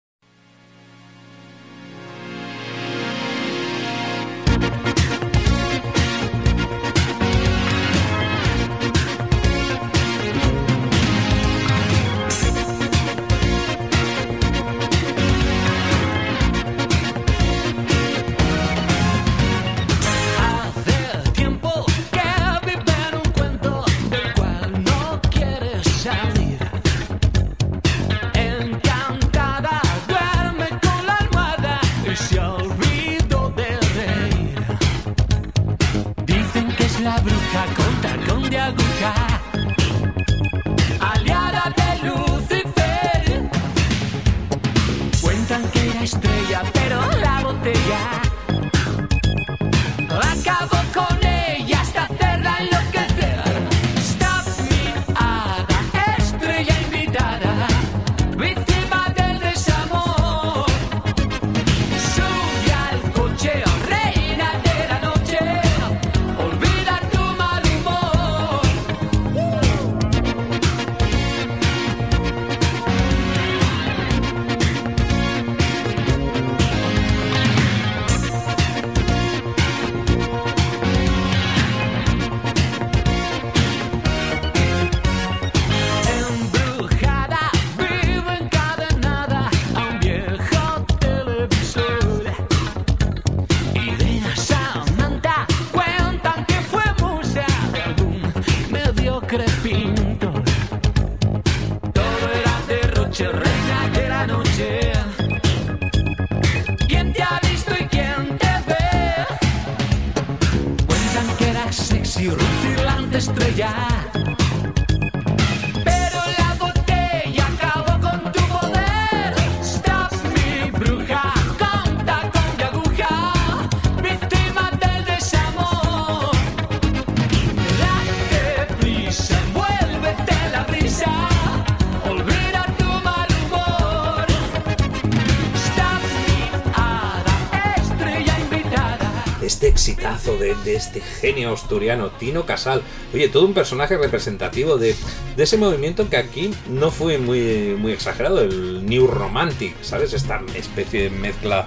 De, de este genio asturiano, Tino Casal. Oye, todo un personaje representativo de, de ese movimiento que aquí no fue muy, muy exagerado, el New Romantic, ¿sabes? Esta especie de mezcla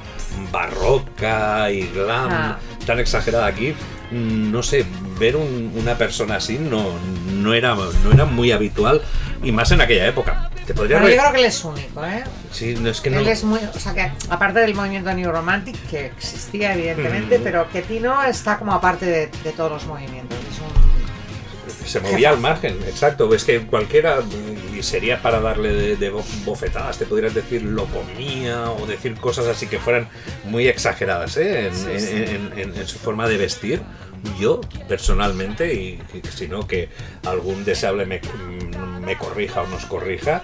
barroca y glam Ah. tan exagerada aquí. Mm, No sé, ver un- una persona así no, no, era, no era muy habitual y más en aquella época. Te podría Bueno, yo creo que él es único, ¿eh? Sí, no es que no. Él es muy, o sea que aparte del movimiento New Romantic que existía evidentemente, Mm. pero que Tino está como aparte de, de todos los movimientos. Es un Se movía al margen, exacto. Es que cualquiera, sería para darle de, de bo- bofetadas, te podrías decir lo comía o decir cosas así que fueran muy exageradas ¿eh? en, Sí, sí. en- en- en su forma de vestir. Yo, personalmente, y, y si no que algún deseable me, me corrija o nos corrija,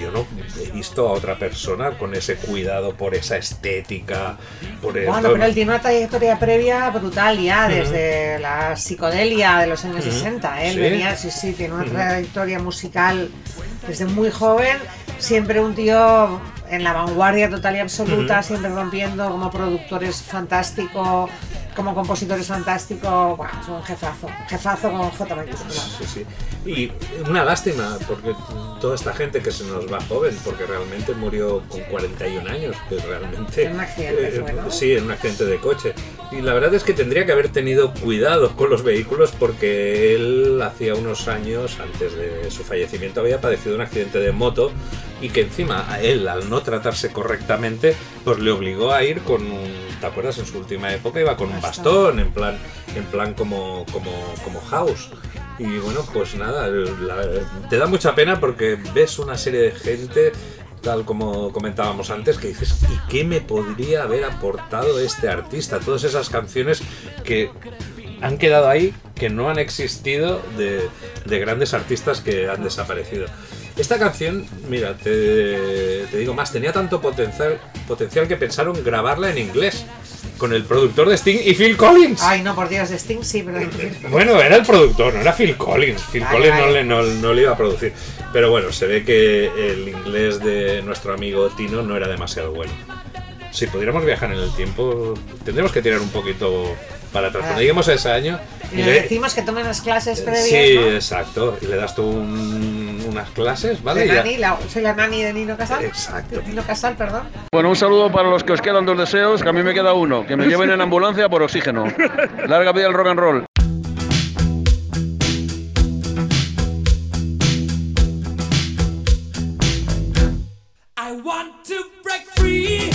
yo no he visto a otra persona con ese cuidado por esa estética, por el- Bueno, pero él tiene una trayectoria previa brutal ya, desde la psicodelia de los años Ujú. 60. Él Sí. venía, sí, sí, tiene una trayectoria musical desde muy joven, siempre un tío en la vanguardia total y absoluta, siempre rompiendo como productor es fantástico, como compositor es fantástico, bueno, es un jefazo, jefazo con J mayúscula. Sí, sí. Y una lástima, porque toda esta gente que se nos va joven, porque realmente murió con 41 años, que realmente... En un accidente eh, fue, ¿no? Sí, en un accidente de coche. Y la verdad es que tendría que haber tenido cuidado con los vehículos porque él hacía unos años, antes de su fallecimiento, había padecido un accidente de moto y que encima a él, al no tratarse correctamente, pues le obligó a ir con un... ¿Te acuerdas? En su última época iba con un bastón, en plan, en plan como, como, como House. Y bueno, pues nada, la- te da mucha pena porque ves una serie de gente, tal como comentábamos antes, que dices, ¿y qué me podría haber aportado este artista? Todas esas canciones que han quedado ahí, que no han existido de, de grandes artistas que han desaparecido. Esta canción, mira, te, te digo más, tenía tanto potencial, potencial que pensaron grabarla en inglés, con el productor de Sting y Phil Collins. Ay, no, por Dios, de Sting sí, pero... Bueno, era el productor, no era Phil Collins. Phil Ay, Collins ay. no le, no, no le iba a producir. Pero bueno, se ve que el inglés de nuestro amigo Tino no era demasiado bueno. Si pudiéramos viajar en el tiempo, tendremos que tirar un poquito para atrás. Cuando Ah. lleguemos a ese año... Y le decimos que tomen las clases previas, Sí, ¿no? exacto. Y le das tú un- unas clases, ¿vale? De Y ya- Nani, la- soy la Nani de Nino Casal. Exacto. De Nino Casal, perdón. Bueno, un saludo para los que os quedan dos deseos, que a mí me queda uno, que me lleven en ambulancia por oxígeno. Larga vida el rock and roll. I want to break free.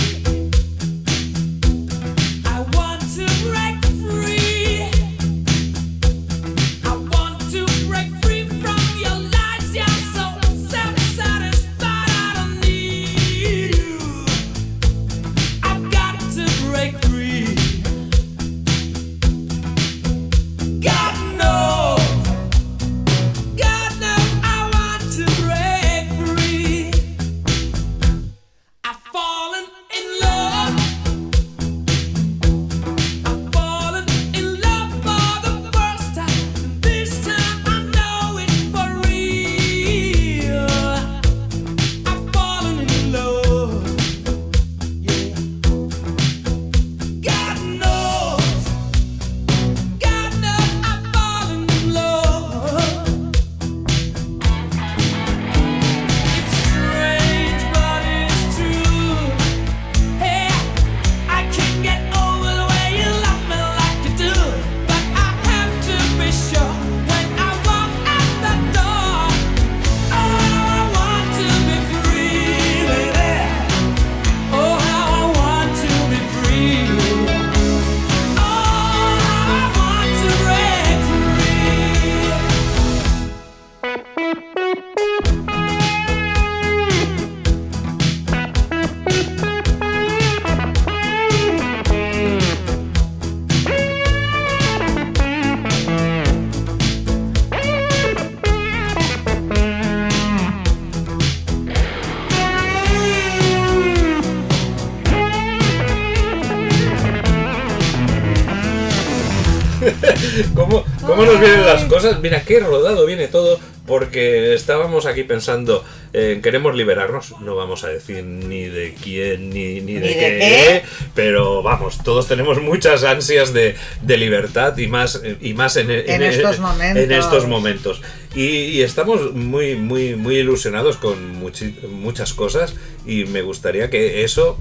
Cosas? Mira, qué rodado viene todo. Porque estábamos aquí pensando, eh, queremos liberarnos, no vamos a decir ni de quién ni, ni de, ¿Ni de qué, qué? pero vamos, todos tenemos muchas ansias de, de libertad y más, y más en, En estos momentos. en estos momentos. Y, y estamos muy, muy, muy ilusionados con muchi- muchas cosas y me gustaría que eso,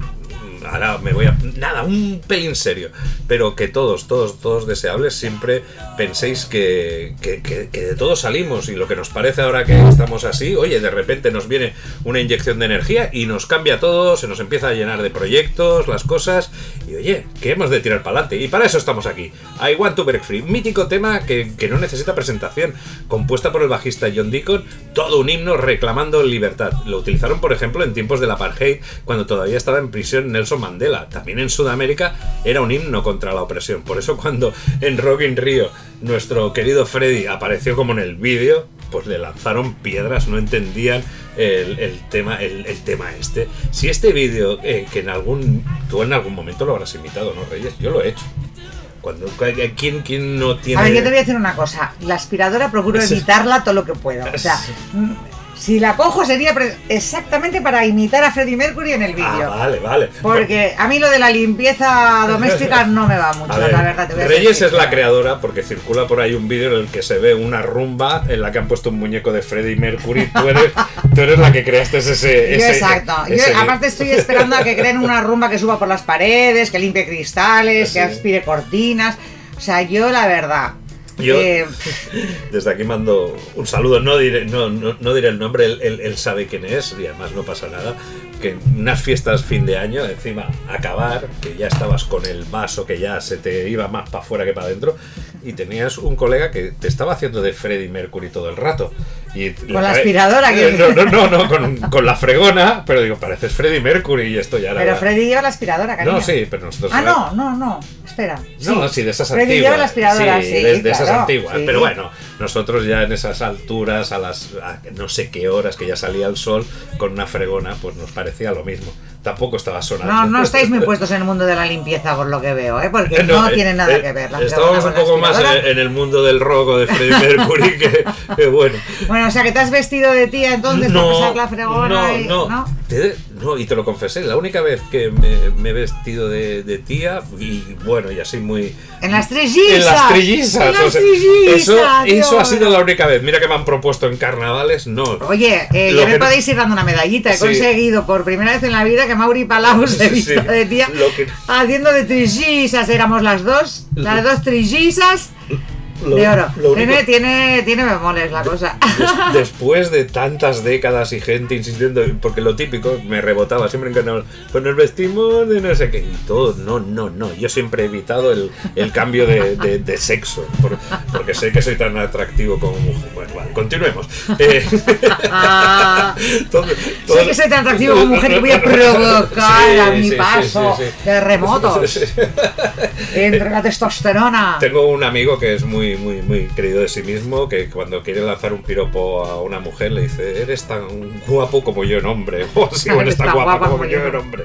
ahora me voy a... Nada, un pelín serio, pero que todos, todos, todos deseables siempre penséis que, que, de todo salimos y lo que nos parece ahora que estamos así, oye, de repente nos viene una inyección de energía y nos cambia todo, se nos empieza a llenar de proyectos, las cosas, y oye, que hemos de tirar para adelante. Y para eso estamos aquí. I Want to Break Free, mítico tema que, que no necesita presentación, compuesta por el bajista John Deacon, todo un himno reclamando libertad. Lo utilizaron, por ejemplo, en tiempos del apartheid, cuando todavía estaba en prisión Nelson Mandela. También en Sudamérica era un himno contra la opresión. Por eso cuando en Rock in Rio nuestro querido Freddy apareció como en el vídeo, pues le lanzaron piedras, no entendían el, el tema, el, el tema este. Si este vídeo, eh, que en algún, tú en algún momento lo habrás imitado, ¿no, Reyes? Yo lo he hecho. Cuando, ¿quién, quién no tiene...? A ver, yo te voy a decir una cosa. La aspiradora procuro evitarla todo lo que puedo. O sea, si la cojo sería exactamente para imitar a Freddie Mercury en el Ah, vídeo. vale, vale. Porque a mí lo de la limpieza doméstica no me va mucho, ver, la verdad. Te voy a ser Reyes es la creadora porque circula por ahí un vídeo en el que se ve una rumba en la que han puesto un muñeco de Freddie Mercury. Tú eres, tú eres la que creaste ese. ese Yo exacto. Yo ese- aparte estoy esperando a que creen una rumba que suba por las paredes, que limpie cristales, Sí. que aspire cortinas. O sea, yo la verdad. Yo- eh, Desde aquí mando un saludo, no diré, no, no, no diré el nombre, él, él- él sabe quién es y además no pasa nada. Que unas fiestas fin de año, encima acabar, que ya estabas con el vaso que ya se te iba más para afuera que para adentro, y tenías un colega que te estaba haciendo de Freddie Mercury todo el rato. Y Con la aspiradora, Eh, que- No, no, no, no, con, con la fregona, pero digo, pareces Freddie Mercury y esto ya era. pero Freddy lleva la aspiradora, cariño. No, sí, pero nosotros. Ah, no, no, no. Espera. No, sí, de esas Freddy antiguas. lleva la aspiradora, sí, de, de esas claro, antiguas. sí. Pero bueno, nosotros ya en esas alturas, a las a no sé qué horas que ya salía el sol, con una fregona, pues nos parecía lo mismo. Tampoco estaba sonando. No, no estáis muy puestos en el mundo de la limpieza por lo que veo, ¿eh? Porque no, eh, tiene nada eh, que ver. la Estábamos fregona un poco más aspiradora. en, en el mundo del rock o de Freddie Mercury que, que bueno. Bueno, o sea, que te has vestido de tía entonces para pasar la fregona no, y... no, Te- no, y te lo confesé, la única vez que me, me he vestido de, de tía, y bueno, y así muy... En las trillizas. En las trillizas. En las o sea, trillizas, eso, eso ha sido la única vez. Mira que me han propuesto en carnavales, no. Oye, eh, ya me no- podéis ir dando una medallita. He Sí. conseguido por primera vez en la vida que Mauri Palau se vista sí. de tía que- haciendo de trillizas. Éramos las dos, las dos trillizas Lo- de oro. lo único- Tiene, tiene, tiene bemoles la cosa. Des- después de tantas décadas y gente insistiendo, porque lo típico me rebotaba siempre en carnaval, pues nos vestimos de no sé qué, y todo, no, no, no, yo siempre he evitado el, el cambio de, de- de sexo, por- porque sé que soy tan atractivo como mujer. Bueno, vale, continuemos. Eh, todo- todo- Sé que soy tan atractivo como mujer que voy a provocar Sí, a mi sí, paso sí. terremotos entre la testosterona. Tengo un amigo que es muy, muy, muy creído de sí mismo, que cuando quiere lanzar un piropo a una mujer le dice, eres tan guapo como yo en hombre, o si eres tan guapa como yo en hombre.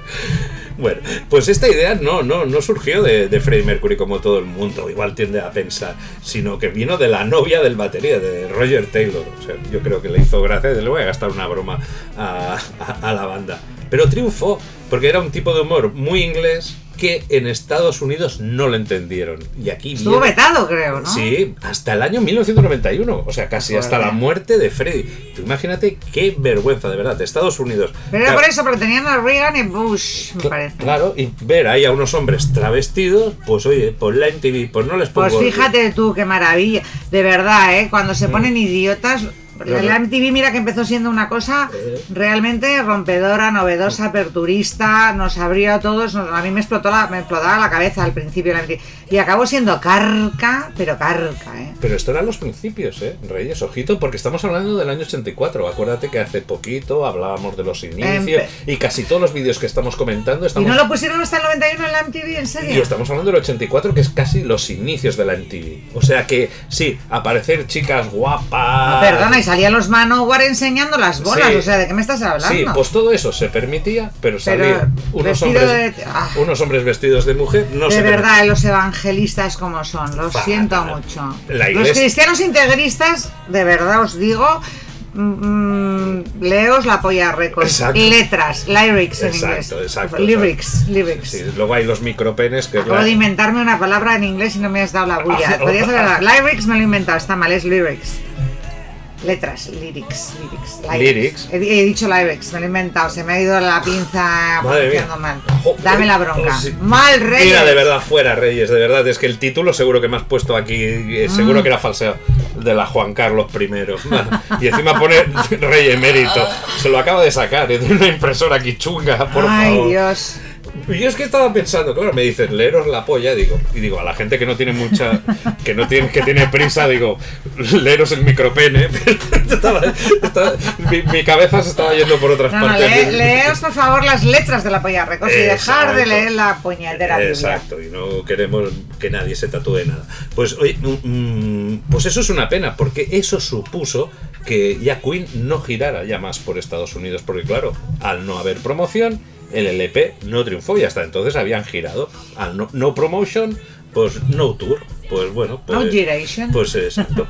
Bueno, pues esta idea no, no, no surgió de, de Freddie Mercury como todo el mundo, igual tiende a pensar, sino que vino de la novia del batería, de Roger Taylor. O sea, yo creo que le hizo gracia, le voy a gastar una broma a, a- a la banda. Pero triunfó, porque era un tipo de humor muy inglés que en Estados Unidos no lo entendieron. Y aquí Estuvo viene- vetado, creo, ¿no? Sí, hasta el año 1991, o sea, casi hasta la muerte de Freddy. Tú imagínate qué vergüenza, de verdad, de Estados Unidos. Pero era Claro, por eso, porque tenían a Reagan y Bush, me parece. Claro, y ver ahí a unos hombres travestidos, pues oye, por la MTV, pues no les pongo... Pues fíjate tú, qué maravilla. De verdad, ¿eh? Cuando se ponen idiotas. Claro. La MTV, mira que empezó siendo una cosa realmente rompedora, novedosa, aperturista, nos abrió a todos, nos- a mí me explotó la, me explotaba la cabeza al principio la MTV. Y acabó siendo carca, pero carca, ¿eh? Pero esto eran los principios, ¿eh? Reyes, ojito, porque estamos hablando del año 84. Acuérdate que hace poquito hablábamos de los inicios y casi todos los vídeos que estamos comentando ¿Y estamos... no lo pusieron hasta el 91 en la MTV? ¿En serio? Y estamos hablando del 84, que es casi los inicios de la MTV. O sea que, sí, aparecer chicas guapas. No, perdona, y salían los Manowar enseñando las bolas. Sí. O sea, ¿de qué me estás hablando? Sí, pues todo eso se permitía, pero Pero salían unos vestido hombres, de- ah. unos hombres vestidos de mujer. No de se verdad, los evangelistas como son, Fatal. siento mucho. La Los cristianos integristas, de verdad os digo, mm, leos la polla récord. Exacto. Letras, lyrics en inglés. Exacto, exacto. Lyrics, lyrics. Sí, luego hay los micropenes que de inventarme una palabra en inglés y no me has dado la bulla. Ah, Podrías haber lyrics, me lo he inventado, está mal, es lyrics. Letras, lyrics, lyrics. Lyrics. He, he dicho lyrics, me lo he inventado, se me ha ido la pinza mal. Dame la bronca. Oh, sí. Mal, Reyes. Mira, de verdad, fuera, Reyes, de verdad. Es que el título seguro que me has puesto aquí, eh, Mm. seguro que era falseo, de la Juan Carlos I. Y encima pone Rey emérito. Se lo acaba de sacar, es de una impresora aquí chunga, por Ay, favor. Dios. Y yo es que estaba pensando, claro, me dices, leeros la polla, digo, y digo, a la gente que no tiene mucha, que no tiene, que tiene prisa, digo, leeros el micropene. Estaba- estaba- mi, mi cabeza se estaba yendo por otras No, no, partes. lee- leos por favor las letras de la polla récord y dejar de leer la puñetera Biblia. Exacto, y no queremos que nadie se tatúe nada. Pues oye, mm, pues eso es una pena, porque eso supuso que ya Queen no girara ya más por Estados Unidos, porque claro, al no haber promoción, el LP no triunfó y hasta entonces habían girado. Al no, no promotion, pues no tour. Pues bueno, pues, No giration. Pues exacto.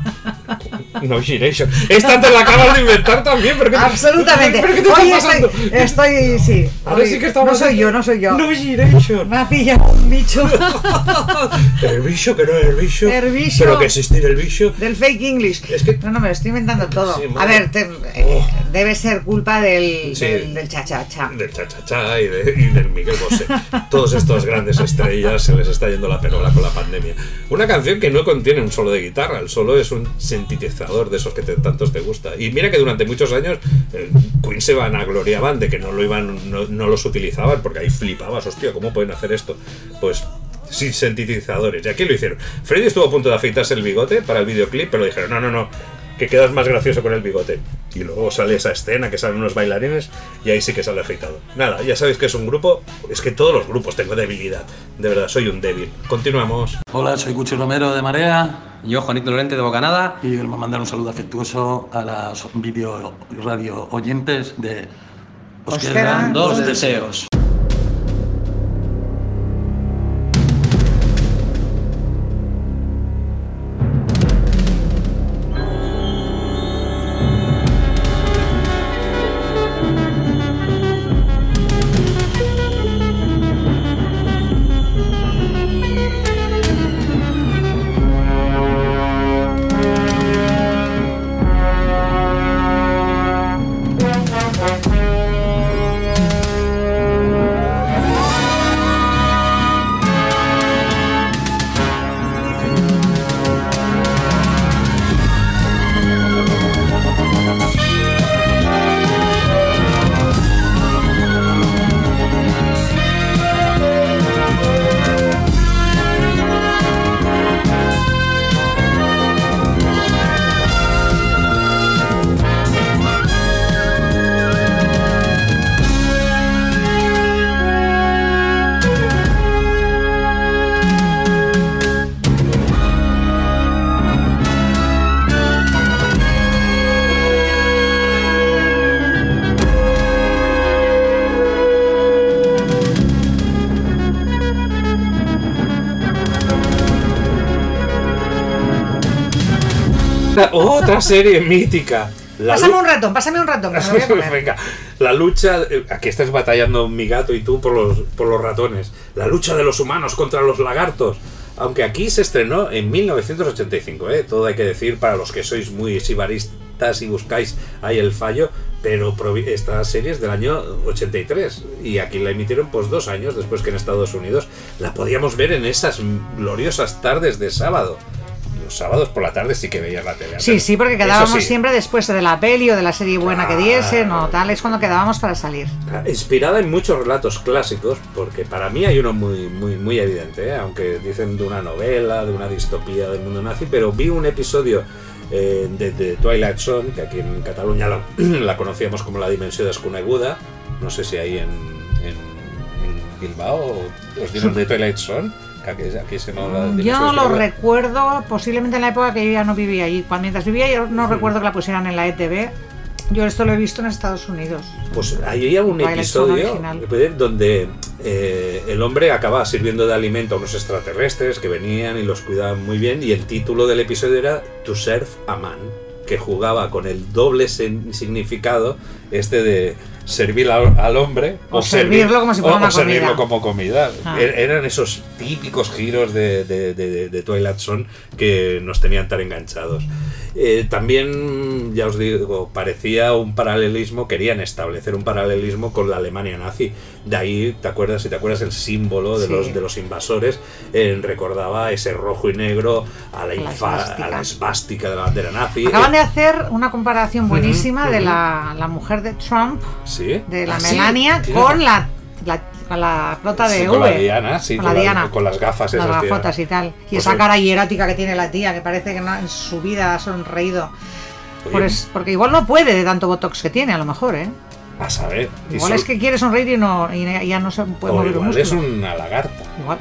No giration. Esta te la acabas de inventar también, pero ¿qué te- Absolutamente. ¿Pero qué te está Hoy pasando? estoy, estoy, sí. Ahora sí que estamos No soy yo, no soy yo. No giration. Me ha pillado un bicho. El bicho, que no es el bicho. El bicho. Pero que existir el bicho. Del fake English. No, no, me lo estoy inventando todo. Sí, A ver, te- eh, debe ser culpa del, Sí. del, del cha-cha-cha. Del cha-cha-cha y, de- y del Miguel Bosé. Todos estos grandes estrellas se les está yendo la perola con la pandemia. Una canción que no contiene un solo de guitarra, el solo es un sintetizador de esos que te- tantos te gusta. Y mira que durante muchos años eh, Queen se vanagloriaban de que no lo iban, no, no los utilizaban, porque ahí flipabas, hostia, ¿cómo pueden hacer esto? Pues sin sintetizadores. Y aquí lo hicieron. Freddy estuvo a punto de afeitarse el bigote para el videoclip, pero dijeron, no, no, no, que quedas más gracioso con el bigote. Y luego sale esa escena que salen unos bailarines y ahí sí que sale afeitado. Nada, ya sabéis que es un grupo, es que todos los grupos tengo debilidad. De verdad, soy un débil. Continuamos. Hola, soy Cuchi Romero de Marea. Yo, Juanito Lorente de Bocanada. Y queremos mandar un saludo afectuoso a las vídeo y radio oyentes de Os, Os quedan, quedan dos dos deseos. Serie mítica. La Pásame un ratón, pásame un ratón. que me voy a. Venga, la lucha. eh, Aquí estás batallando mi gato y tú por los, por los ratones. La lucha de los humanos contra los lagartos. Aunque aquí se estrenó en 1985, ¿eh? todo hay que decir para los que sois muy sibaristas y buscáis ahí el fallo, pero esta serie es del año 83 y aquí la emitieron pues dos años después que en Estados Unidos la podíamos ver en esas gloriosas tardes de sábado. Los sábados por la tarde sí que veías la tele. Sí, sí, porque quedábamos sí. siempre después de la peli o de la serie buena que diesen o tal, es cuando quedábamos para salir. Inspirada en muchos relatos clásicos, porque para mí hay uno muy, muy, muy evidente, ¿eh? aunque dicen de una novela, de una distopía del mundo nazi, pero vi un episodio eh, de, de Twilight Zone, que aquí en Cataluña la, la conocíamos como la dimensión desconeguda, no sé si ahí en, en, en Bilbao os dieron de Twilight Zone, que se la Yo no lo recuerdo, posiblemente en la época que yo ya no vivía allí. Cuando mientras vivía yo no recuerdo que la pusieran en la ETV. Yo esto lo he visto en Estados Unidos. Pues hay algún episodio donde eh, el hombre acaba sirviendo de alimento a unos extraterrestres que venían y los cuidaban muy bien y el título del episodio era To Serve a Man, que jugaba con el doble significado este de servir al, al hombre O servirlo como si fuera o- una o servirlo comida. como comida. Ah. Er- Eran esos típicos giros de, de- de- de Twilight Zone que nos tenían tan enganchados. Eh, también, ya os digo, parecía un paralelismo, querían establecer un paralelismo con la Alemania nazi. De ahí, ¿te acuerdas? Si te acuerdas, el símbolo de, Sí. los, de los invasores eh, recordaba ese rojo y negro a la, La esvástica. de la bandera nazi. Acaban de hacer una comparación buenísima de la, la mujer de Trump, sí. de la Ah, Melania, con la, la, con la prota de Sí, V. con la Diana, sí, con con, la la- Diana. con las gafas Las esas. tío. gafotas y tal. Y Pues esa el- cara hierática que tiene la tía, que parece que no- en su vida ha sonreído. Por es- porque igual no puede de tanto botox que tiene, a lo mejor, ¿eh? A saber. Igual es que quiere sonreír y, no, y ya no se puede o mover un igual músculo. es una lagarta. Igual.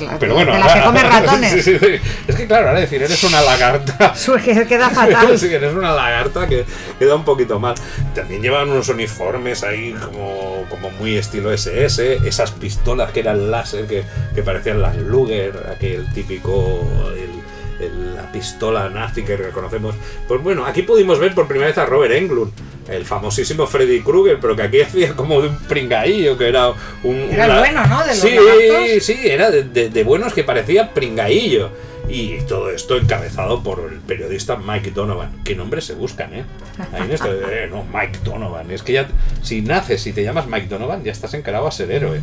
La, Pero bueno, de las que come ratones. Sí, sí, sí. Es que claro, ahora decir, eres una lagarta. Su- que queda fatal. Sí, eres una lagarta que queda un poquito mal. También llevan unos uniformes ahí como, como muy estilo SS, esas pistolas que eran láser, que, que parecían las Luger, aquel típico. el- el- la pistola nazi que reconocemos. Pues bueno, aquí pudimos ver por primera vez a Robert Englund, el famosísimo Freddy Krueger, pero que aquí hacía como de un pringaillo, que era un. Era una- bueno, ¿no? De los sí, lagartos. sí, era de, de- de buenos que parecía pringaillo. Y todo esto encabezado por el periodista Mike Donovan. ¿Qué nombres se buscan, eh? Ahí en esto, eh, no, Mike Donovan. Es que ya, si naces y te llamas Mike Donovan, ya estás encarado a ser héroe.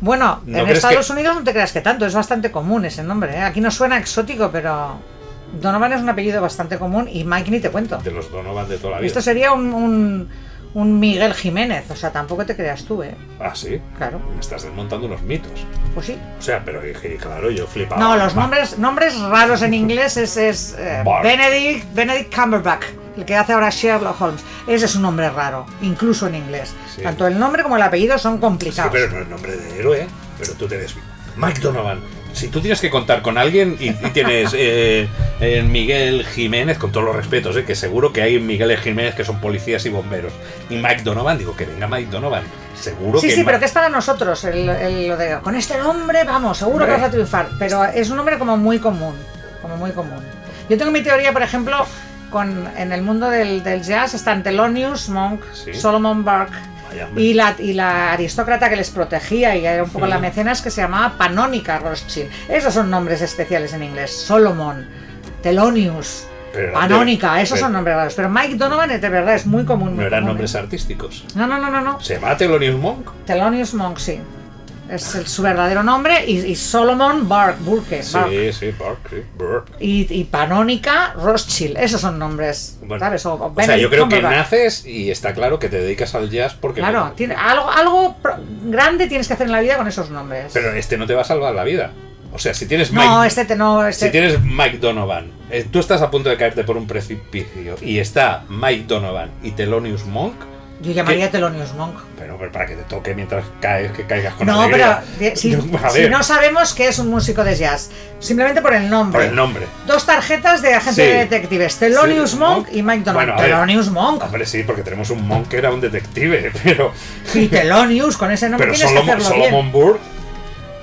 Bueno, ¿No en Estados que- Unidos no te creas que tanto, es bastante común ese nombre. ¿eh? Aquí no suena exótico, pero Donovan es un apellido bastante común y Mike ni te cuento. De los Donovan de toda la vida. Esto sería un, un, un Miguel Jiménez, o sea, tampoco te creas tú, ¿eh? Ah, sí. Claro. Me estás desmontando unos mitos. Pues sí. O sea, pero claro, yo flipaba. No, los nombres, nombres raros en inglés es, es eh. Benedict, Benedict Cumberbatch, el que hace ahora Sherlock Holmes. Ese es un nombre raro, incluso en inglés. Sí. Tanto el nombre como el apellido son Sí, complicados. pero no es nombre de héroe. Pero tú tienes Mike Donovan. Si tú tienes que contar con alguien y, y tienes eh, eh, Miguel Jiménez, con todos los respetos, eh, que seguro que hay Miguel Jiménez que son policías y bomberos. Y Mike Donovan, digo que venga Mike Donovan. Seguro Sí, que. sí, Ma- pero que es para nosotros el, el- lo de con este nombre, vamos, seguro que vas a triunfar. Pero es un nombre como muy común, como muy común. Yo tengo mi teoría, por ejemplo, con en el mundo del, del jazz están Thelonious Monk, Sí. Solomon Burke Vaya, y la, y la aristócrata que les protegía y era un poco la mecenas que se llamaba Panónica Rothschild. Esos son nombres especiales en inglés. Solomon, Thelonious, Pero eran de- Panónica, esos pero son nombres raros. Pero Mike Donovan es de verdad es muy común. No eran común, nombres artísticos. No, no, no, no, no. Se llama Thelonious Monk. Thelonious Monk, sí. Es el- su verdadero nombre. Y, y Solomon Bark, Burke, Sí, Burke. sí, Burke, Burke. Y, y Panónica Rothschild. Esos son nombres. Bueno, ¿Sabes? O, sea, yo creo que naces y está claro que te dedicas al jazz porque. Claro, tiene, algo, algo grande tienes que hacer en la vida con esos nombres. Pero este no te va a salvar la vida. O sea, si tienes no, Mike, este te no. Este, si tienes Mike Donovan, eh, tú estás a punto de caerte por un precipicio y está Mike Donovan y Thelonious Monk, Yo llamaría Thelonious Monk. pero, pero para que te toque mientras caes, que caigas con No, pero alegría. si, no sabemos que es un músico de jazz, simplemente por el nombre. por el nombre. Dos tarjetas de agente Sí. de detectives, Thelonious Sí, Monk y Mike Donovan. Bueno, ver. Thelonious Monk. Hombre, sí, porque tenemos un Monk que era un detective, pero. Y Thelonious, con ese nombre pero tienes Solomon, que hacerlo bien. Burke.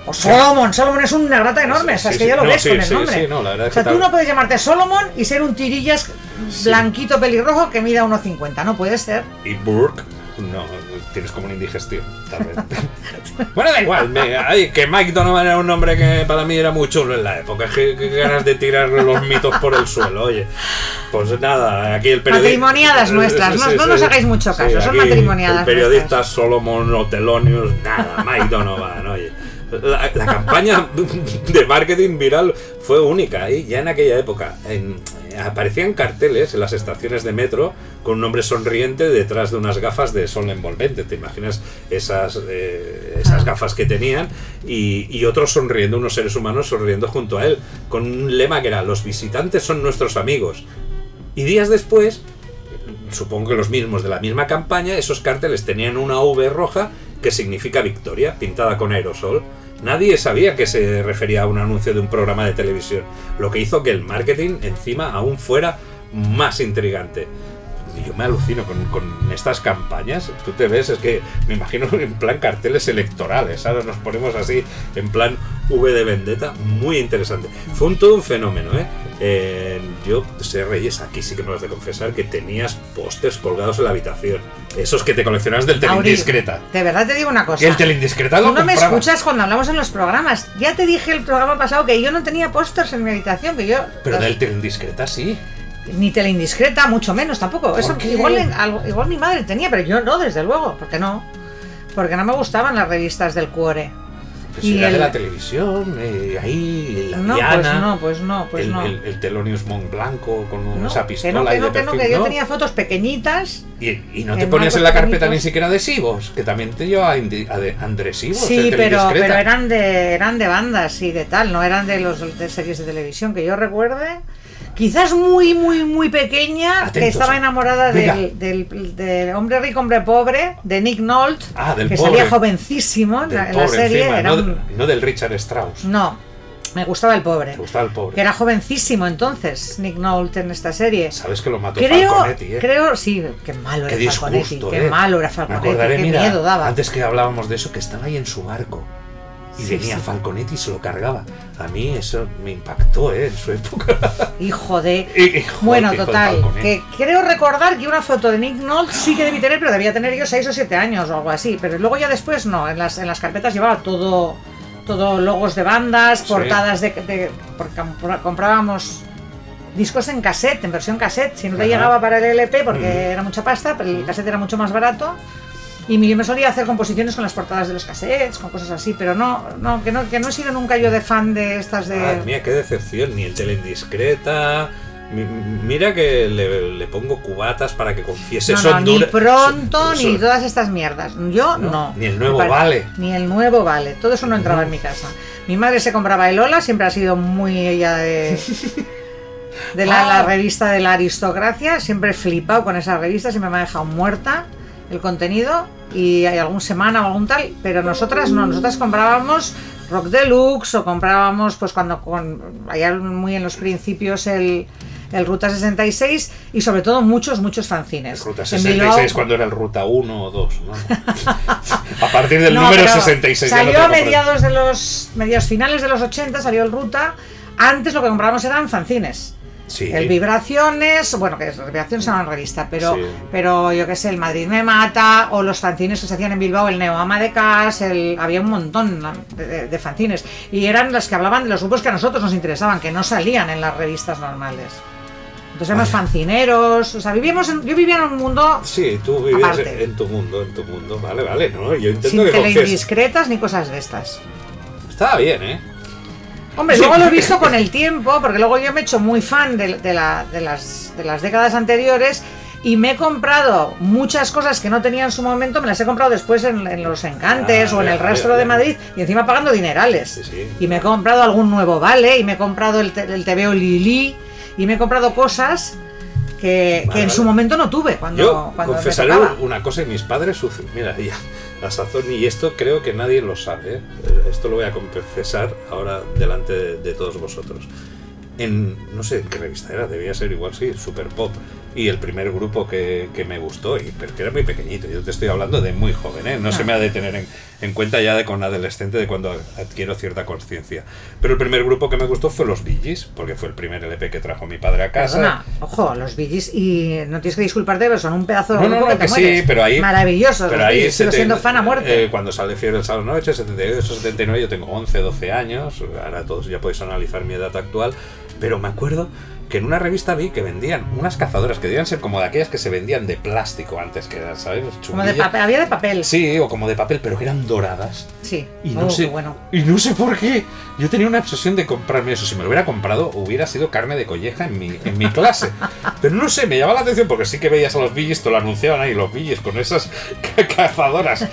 O Solomon, Solomon es una rata enorme, o sea, es que ya lo no, ves con el nombre. sí, no, la verdad o sea, que tú no puedes llamarte Solomon y ser un tirillas blanquito pelirrojo que mida 1,50, no puede ser. Y Burke, no, tienes como una indigestión, tal vez. bueno, da igual, me- ay, que Mike Donovan era un nombre que para mí era muy chulo en la época. Qué, qué ganas de tirar los mitos por el suelo, oye. Pues nada, aquí el periodista. Matrimoniadas nuestras, no- no nos hagáis mucho caso, son matrimoniadas El periodista Solomon Otelonius, nada, Mike Donovan, oye. La, la campaña de marketing viral fue única, ¿eh? ya en aquella época. En- aparecían carteles en las estaciones de metro con un hombre sonriente detrás de unas gafas de sol envolvente. ¿Te imaginas esas, eh, esas gafas que tenían? Y, y otros sonriendo, unos seres humanos sonriendo junto a él, con un lema que era: Los visitantes son nuestros amigos. Y días después, supongo que los mismos de la misma campaña, esos carteles tenían una V roja que significa victoria, pintada con aerosol. Nadie sabía que se refería a un anuncio de un programa de televisión, lo que hizo que el marketing encima aún fuera más intrigante. Yo me alucino con, con estas campañas. Tú te ves, es que me imagino en plan carteles electorales. Ahora nos ponemos así, en plan V de Vendetta. Muy interesante. Fue un todo un fenómeno, ¿eh? Eh, yo sé, Reyes, aquí sí que me lo has de confesar que tenías pósters colgados en la habitación. Esos que te coleccionabas del Telindiscreta. De verdad te digo una cosa. El Telindiscreta Tú lo no me escuchas cuando hablamos en los programas. Ya te dije el programa pasado que yo no tenía pósters en mi habitación, que yo Pero del Telindiscreta sí. ni tele indiscreta, mucho menos tampoco. Eso qué? igual, igual mi madre tenía, pero yo no, desde luego, porque no. Porque no me gustaban las revistas del Cuore. Pues Y era de la televisión, eh, ahí, la No, Diana, pues no, pues no, pues el, no. el, el Telonius Mont Blanco con No, esa que pistola no, que y no, de que no, que yo tenía fotos pequeñitas. Y, y no te ponías en la carpeta pequeñitos. ni siquiera adhesivos, que también te llevaba adhesivos. Sí, el pero, pero eran de eran de bandas y de tal, no eran de los de series de televisión que yo recuerde. Quizás muy, muy, muy pequeña, que Atentos, estaba eh. enamorada del, del, del hombre rico, hombre pobre, de Nick Nolte, Ah, del que pobre. salía jovencísimo en la, en la serie. encima, era no, un- no del Richard Strauss. no, me gustaba el pobre. Gustaba el pobre. Que era jovencísimo entonces, Nick Nolte en esta serie. Sabes que lo mató Creo, Falconetti, ¿eh? creo, sí, qué malo Qué era Falconetti, qué ¿eh? malo era Me Falconetti, acordaré, qué mira, miedo daba. antes que hablábamos de eso, que estaba ahí en su barco. Y Sí, venía sí. Falconetti y se lo cargaba. A mí eso me impactó, ¿eh? En su época. Hijo de. Hijo- bueno, hijo total. Que creo recordar que una foto de Nick Nolte sí que debí tener, pero debía tener yo 6 o 7 años o algo así. Pero luego ya después no. En las, en las carpetas llevaba todo. Todo logos de bandas, Sí. portadas de. de- porque comprábamos discos en cassette, en versión cassette. Si no te Ajá. llegaba para el LP porque Mm. era mucha pasta, pero el cassette era mucho más barato. Y yo me solía hacer composiciones con las portadas de los cassettes, con cosas así, pero no, no, que no, que no he sido nunca yo de fan de estas de. Madre mía, qué decepción. Ni el Telendiscreta. Mi- Mira que le, le pongo cubatas para que confiese No, no, ni Honduras- pronto ni todas estas mierdas. Yo No, no. ni el nuevo vale. Ni el nuevo vale. Todo eso no entraba en mi casa. Mi madre se compraba el Ola, siempre ha sido muy ella de. De la, la Ah. revista de la aristocracia, siempre he flipado con esa revista, siempre me ha dejado muerta el contenido y hay algún semana o algún tal, pero nosotras no, nosotras comprábamos Rock Deluxe o comprábamos pues cuando con allá muy en los principios el, el Ruta 66 y sobre todo muchos, muchos fanzines. Ruta En 66 Bilbao- cuando era el Ruta 1 o 2, ¿no? A partir del No, número pero 66 ya no Salió a mediados de los mediados finales de los 80, salió el Ruta. Antes lo que comprábamos eran fanzines. Sí. El Vibraciones, bueno, que es Vibraciones era una revista, pero, Sí. pero yo qué sé, el Madrid me mata, o los fanzines que se hacían en Bilbao, el Neoama de Cas, el, había un montón de, de- de fanzines. Y eran las que hablaban de los grupos que a nosotros nos interesaban, que no salían en las revistas normales. Entonces éramos fancineros, o sea, vivíamos en- yo vivía en un mundo Sí, tú vivías Aparte. en tu mundo, en tu mundo. Vale, vale, ¿no? Yo intento sin que confíes. indiscretas ni cosas de estas. Estaba bien, ¿eh? Hombre, luego lo he visto con el tiempo, porque luego yo me he hecho muy fan de, de la- de las, de las décadas anteriores y me he comprado muchas cosas que no tenía en su momento, me las he comprado después en, en los encantes Ah, o en el rastro de Madrid y encima pagando dinerales. Sí, sí. Y me he comprado algún nuevo vale y me he comprado el, el TVO Lili y me he comprado cosas que, en vale. su momento no tuve cuando, Yo cuando confesaré una cosa y mis padres. Mira, ya, la sazón, y esto creo que nadie lo sabe. ¿eh? Esto lo voy a confesar ahora delante de, de todos vosotros. En, no sé en qué revista era, debía ser igual, sí, Super Pop. Y el primer grupo que, que me gustó, y, pero que era muy pequeñito, yo te estoy hablando de muy joven, ¿eh? no se Ah. me ha de tener en, en cuenta ya de con adolescente de cuando adquiero cierta conciencia. Pero el primer grupo que me gustó fue los Gees, porque fue el primer LP que trajo mi padre a casa. Perdona, ojo, los Billys y no tienes que disculparte, pero son un pedazo de No, no, grupo no, que, te que sí, mueres. pero ahí. Maravillosos, Pero ahí Gees, sigo siendo fan a muerte. eh, cuando sale Fiebre el sábado noche, 78, 79, yo tengo 11, 12 años. Ahora todos ya podéis analizar mi edad actual. Pero me acuerdo que en una revista vi que vendían unas cazadoras que debían ser como de aquellas que se vendían de plástico antes, que eran, ¿sabes? Como de papel, había de papel. Sí, o como de papel, pero que eran doradas. Sí. Y no, Oh, sé, bueno. y no sé por qué. Yo tenía una obsesión de comprarme eso. Si me lo hubiera comprado, hubiera sido carne de colleja en mi, en mi clase. Pero no sé, me llamaba la atención porque sí que veías a los billis, te lo anunciaban ahí, los billis con esas ca- cazadoras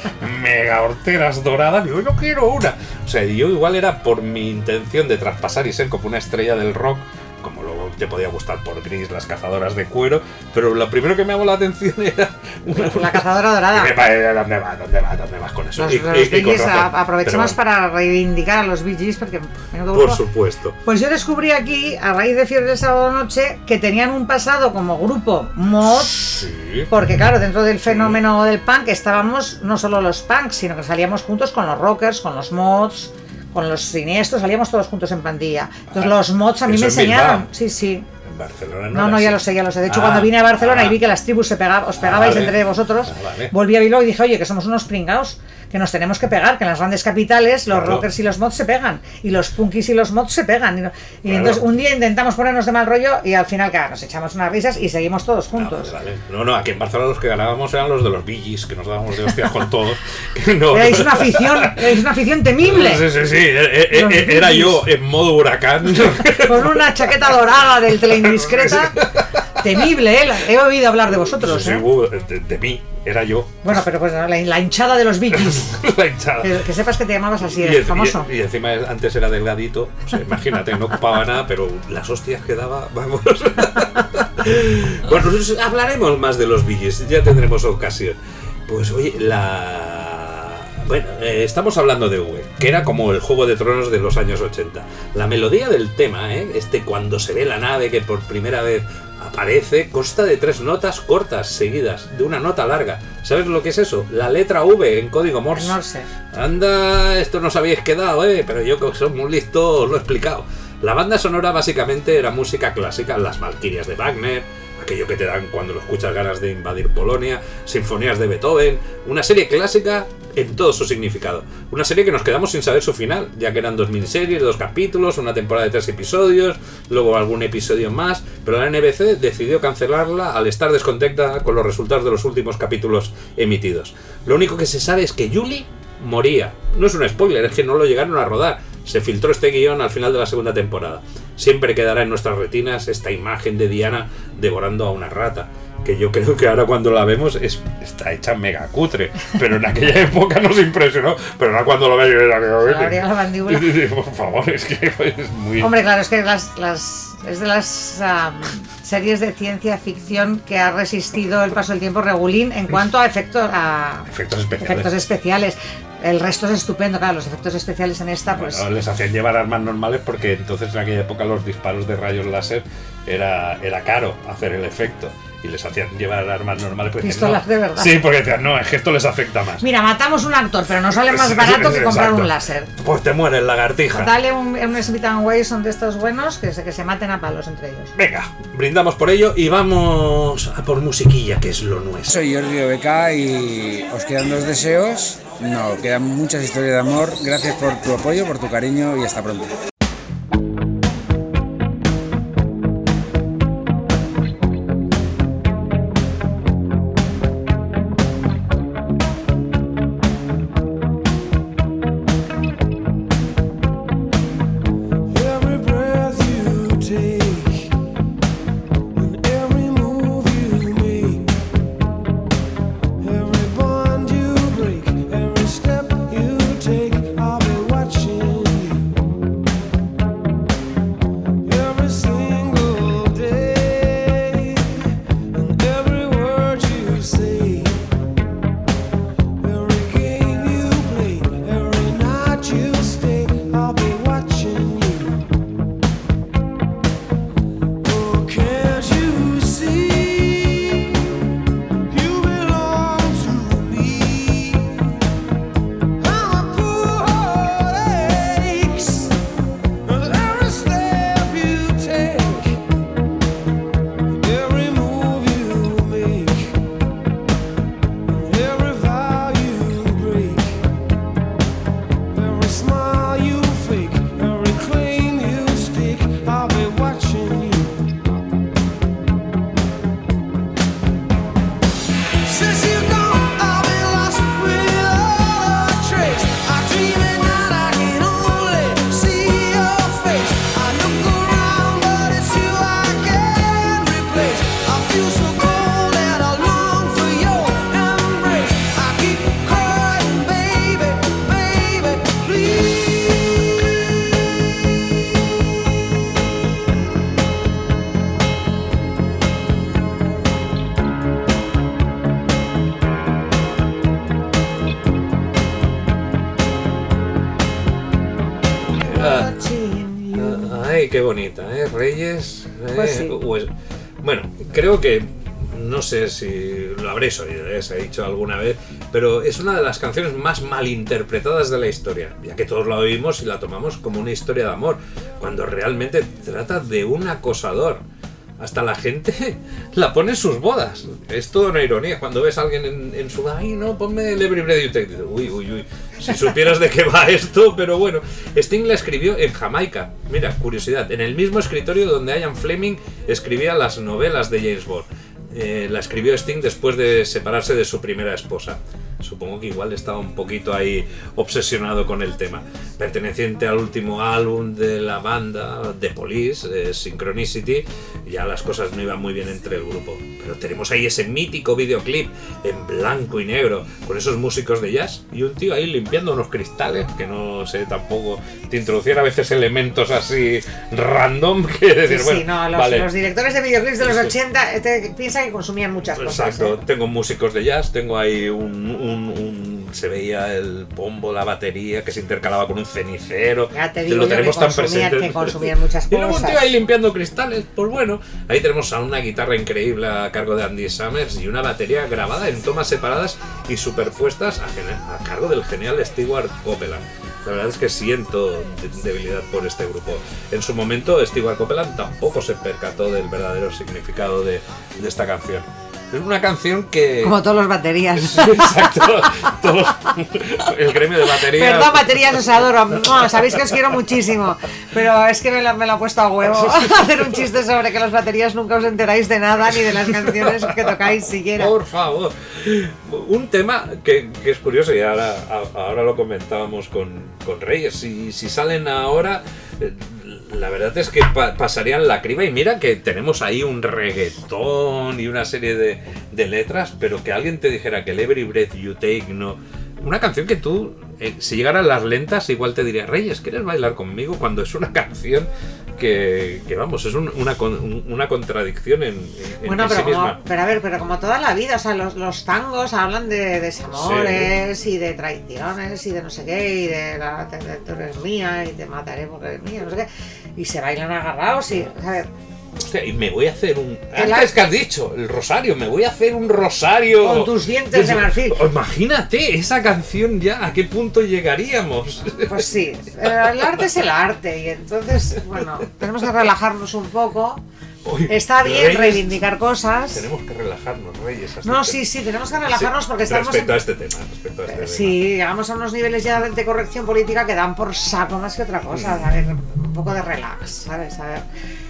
mega horteras doradas. Yo quiero una. O sea, yo igual era por mi intención de traspasar y ser como una estrella del rock, como lo te podía gustar por gris las cazadoras de cuero, pero lo primero que me llamó la atención era una, La cazadora dorada. Parece, ¿Dónde vas? ¿Dónde vas? ¿Dónde vas con eso? Los, Y- los a- aprovechemos Pero para reivindicar a los Gees porque. Por supuesto. Pues yo descubrí aquí, a raíz de Fiebre del Sábado Noche, que tenían un pasado como grupo mod, Sí. porque claro, dentro del fenómeno del punk estábamos no solo los punks, sino que salíamos juntos con los rockers, con los mods, con los siniestros, salíamos todos juntos en pandilla. Entonces Ah, los mods a mí me enseñaron, sí, sí. En Barcelona no. No, era no, ya lo sé, ya lo sé. De hecho, Ah, cuando vine a Barcelona ah. y vi que las tribus se pega- os pegabais vale. entre vosotros, Ah, vale. volví a Bilbao y dije, oye, que somos unos pringaos, que nos tenemos que pegar, que en las grandes capitales los Claro. rockers y los mods se pegan, y los punkis y los mods se pegan. Y, no- y Claro. entonces un día intentamos ponernos de mal rollo y al final, claro, nos echamos unas risas y seguimos todos juntos. No, no, aquí en Barcelona los que ganábamos eran los de los Gees, que nos dábamos de hostias con todos. No- Erais una afición, erais una afición temible. Sí, sí, sí. eh, Los eh, era Bee yo en modo huracán. Con una chaqueta dorada del teleindiscreta. Temible, ¿eh? He oído hablar de vosotros, Sí, ¿eh? uh, de, de mí, era yo. Bueno, pero pues la, la hinchada de los Gees. La hinchada. Que, que sepas que te llamabas así, en- famoso. y- y encima antes era delgadito, o sea, imagínate, no ocupaba nada, pero las hostias que daba, vamos. bueno, hablaremos más de los Billys, ya tendremos ocasión. Pues oye, la... Bueno, eh, estamos hablando de V, que era como el Juego de Tronos de los años 80. La melodía del tema, ¿eh? este cuando se ve la nave que por primera vez aparece, consta de tres notas cortas seguidas, de una nota larga. ¿Sabes lo que es eso? La letra V en código Morse. Sé. Anda, esto no os habéis quedado, ¿eh? Pero yo que soy muy listo os lo he explicado. La banda sonora básicamente era música clásica, las Valquirias de Wagner, aquello que te dan cuando lo escuchas ganas de invadir Polonia, sinfonías de Beethoven, una serie clásica en todo su significado. Una serie que nos quedamos sin saber su final, ya que eran dos miniseries, dos capítulos, una temporada de tres episodios, luego algún episodio más, pero la NBC decidió cancelarla al estar descontenta con los resultados de los últimos capítulos emitidos. Lo único que se sabe es que Julie moría. No es un spoiler, es que no lo llegaron a rodar. Se filtró este guion al final de la segunda temporada. Siempre quedará en nuestras retinas esta imagen de Diana devorando a una rata. Que yo creo que ahora cuando la vemos es, está hecha mega cutre. Pero en aquella época nos impresionó. Pero ahora cuando lo veo, yo era mandíbula. Por favor, es que es muy. Hombre, claro, es que las, las, es de las am, series de ciencia ficción que ha resistido el paso del tiempo regulín en cuanto a efectos a Efectos especiales. efectos especiales. El resto es estupendo, claro, los efectos especiales en esta, pues. Bueno, les hacían llevar armas normales porque entonces en aquella época los disparos de rayos láser era, era caro hacer el efecto. Y les hacían llevar armas normales porque decían, Pistolas no. de verdad. Sí, porque decían, no, es que esto les afecta más. Mira, matamos un actor, pero nos sale más Sí, barato sí, que comprar exacto. un láser. Pues te mueres, lagartija. Dale un, un Smith Wesson de estos buenos que se, que se maten a palos entre ellos. Venga, brindamos por ello y vamos a por musiquilla, que es lo nuestro. Soy Jordi Obeca y os quedan dos deseos. No, quedan muchas historias de amor. Gracias por tu apoyo, por tu cariño y hasta pronto. Qué bonita, ¿eh? Reyes. eh, Pues sí. pues- bueno, creo que. No sé si lo habréis oído, ¿eh? se ha dicho alguna vez, pero es una de las canciones más malinterpretadas de la historia, ya que todos la oímos y la tomamos como una historia de amor, cuando realmente trata de un acosador. Hasta la gente la pone en sus bodas. Es toda una ironía. Cuando ves a alguien en, en su ay, no, ponme el Every Breath You Take. Si supieras de qué va esto, pero bueno. Sting la escribió en Jamaica. Mira, curiosidad. En el mismo escritorio donde Ian Fleming escribía las novelas de James Bond. Eh, la escribió Sting después de separarse de su primera esposa. Supongo que igual estaba un poquito ahí obsesionado con el tema. Perteneciente al último álbum de la banda, The Police, eh, Synchronicity, ya las cosas no iban muy bien entre el grupo. Pero tenemos ahí ese mítico videoclip en blanco y negro, con esos músicos de jazz y un tío ahí limpiando unos cristales, que no sé tampoco, te introducían a veces elementos así random que decir, Sí, bueno, sí, no, los, vale. los directores de videoclips de los Sí. 80 eh, te- piensan que consumían muchas cosas. Exacto, ¿eh? tengo músicos de jazz, tengo ahí un, un- un- se veía el bombo, la batería que se intercalaba con un cenicero. Ya te digo lo yo que tenemos tan presente. que consumían muchas Y luego un cosas. tío ahí limpiando cristales, pues bueno, ahí tenemos a una guitarra increíble a cargo de Andy Summers y una batería grabada en tomas separadas y superpuestas a, a cargo del genial Stewart Copeland. La verdad es que siento de- debilidad por este grupo. En su momento, Stewart Copeland tampoco se percató del verdadero significado de, de esta canción. Es una canción que. Como todos los baterías. Exacto. Todos- el gremio de batería. Perdón, baterías, os adoro. Sabéis que os quiero muchísimo. Pero es que me lo, me lo ha puesto a huevo hacer un chiste sobre que las baterías nunca os enteráis de nada ni de las canciones que tocáis siquiera. Por favor. Un tema que, que es curioso y ahora, ahora lo comentábamos con, con Reyes. Si, si salen ahora, eh, la verdad es que pa- pasarían la criba y mira que tenemos ahí un reggaetón y una serie de, de letras, pero que alguien te dijera que el Every Breath You Take no... Una canción que tú, eh, si llegaran las lentas, igual te diría, Reyes, ¿quieres bailar conmigo? Cuando es una canción que, que, vamos, es un- una, una contradicción en, en- Bueno, en pero, sí misma. como, pero a ver, pero como toda la vida, o sea, los, los tangos hablan de desamores y de traiciones y de no sé qué, y de la, te- te- tú eres mía y te mataré porque eres mía, no sé qué, y se bailan agarrados y, a ver, Hostia, y me voy a hacer un. Antes que has dicho, el rosario, me voy a hacer un rosario. Con tus dientes de marfil. Imagínate esa canción ya, ¿a qué punto llegaríamos? pues sí, eh, el arte es el arte, y entonces, bueno, tenemos que relajarnos un poco. Está bien Reyes, reivindicar cosas. Tenemos que relajarnos, Reyes. No, sí, sí, tenemos que relajarnos Sí, porque estamos Respecto en- a este tema, respecto a este tema. Sí, llegamos a unos niveles ya de corrección política que dan por saco más que otra cosa. A ver, un poco de relax, ¿sabes? A ver,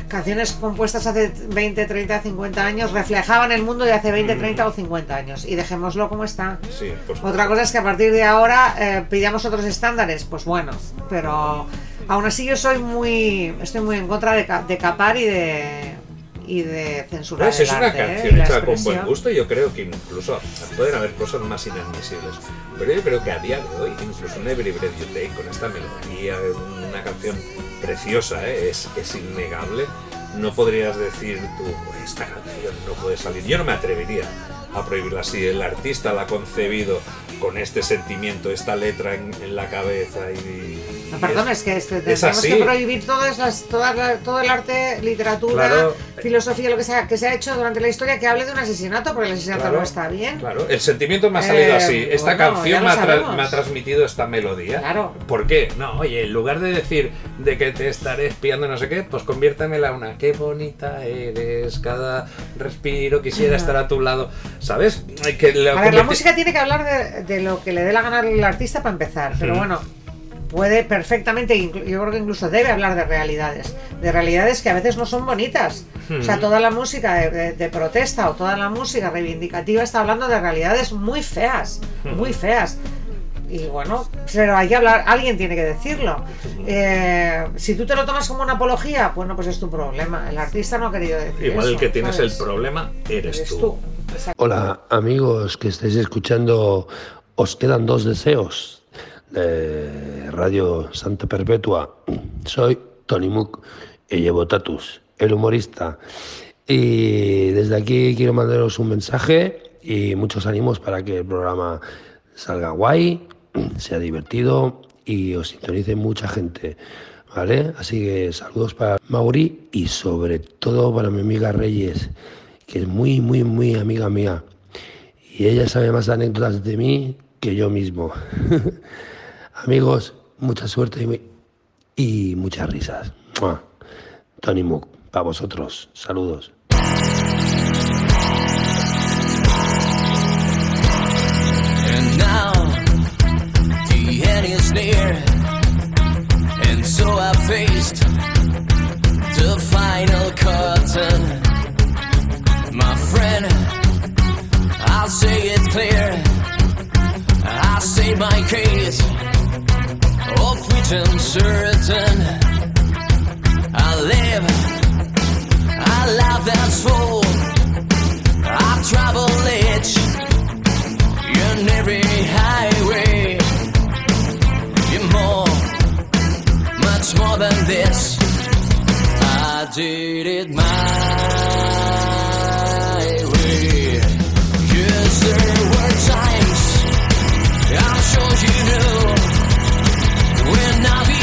canciones compuestas hace 20, 30, 50 años reflejaban el mundo de hace 20, 30 o 50 años. Y dejémoslo como está. Sí, por supuesto. Otra cosa es que a partir de ahora eh, pidamos otros estándares. Pues bueno, pero aún así yo soy muy. Estoy muy en contra de, de capar y de. Y de censurar. Pues es el una arte, ¿eh? canción la hecha con buen gusto. Yo creo que incluso pueden haber cosas más inadmisibles. Pero yo creo que a día de hoy, incluso un Every Breath You Take, con esta melodía, una canción preciosa, ¿eh? es, es innegable. No podrías decir tú, esta canción no puede salir. Yo no me atrevería a prohibirla. Si el artista la ha concebido con este sentimiento, esta letra en, en la cabeza y. No, perdón, es- es que este, es tenemos que prohibir todas las, toda la- todo el arte, literatura, Claro. filosofía, lo que sea, que se ha hecho durante la historia que hable de un asesinato, porque el asesinato Claro, no está bien. Claro, el sentimiento me ha salido Eh, así. Esta bueno, canción me ha, tra- sabemos. me ha transmitido esta melodía. Claro. ¿Por qué? No, oye, en lugar de decir de que te estaré espiando no sé qué, pues conviértamela en una. Qué bonita eres, cada respiro quisiera estar a tu lado. ¿Sabes? Que A ver, la música tiene que hablar de, de lo que le dé la gana al artista para empezar, pero bueno, puede perfectamente, inclu- yo creo que incluso debe hablar de realidades, de realidades que a veces no son bonitas. O sea, Ujú. toda la música de, de- de protesta o toda la música reivindicativa está hablando de realidades muy feas, muy feas. Y bueno, pero hay que hablar, alguien tiene que decirlo. Eh, si tú te lo tomas como una apología, bueno, pues es tu problema. El artista no ha querido decir Igual el que tienes ¿sabes? el problema eres, Eres tú. tú. Hola amigos que estáis escuchando Os quedan dos deseos de Radio Santa Perpetua. Soy Tony Mook y llevo Tatus, el humorista. Y desde aquí quiero mandaros un mensaje y muchos ánimos para que el programa salga guay, sea divertido y os sintonice mucha gente. ¿vale? Así que saludos para Mauri y sobre todo para mi amiga Reyes, que es muy, muy, muy amiga mía. Y ella sabe más anécdotas de mí que yo mismo. Amigos, mucha suerte y, muchas risas. ¡Mua! Tony Mook, para vosotros. Saludos. And now the end is near, and so I faced the final curtain. My friend, I'll say it clear. I say my case, of which I'm certain. I live, I love that's full. I travel each in every highway. You're more, much more than this. I did it my way. Yes, there were times I'm sure you knew when I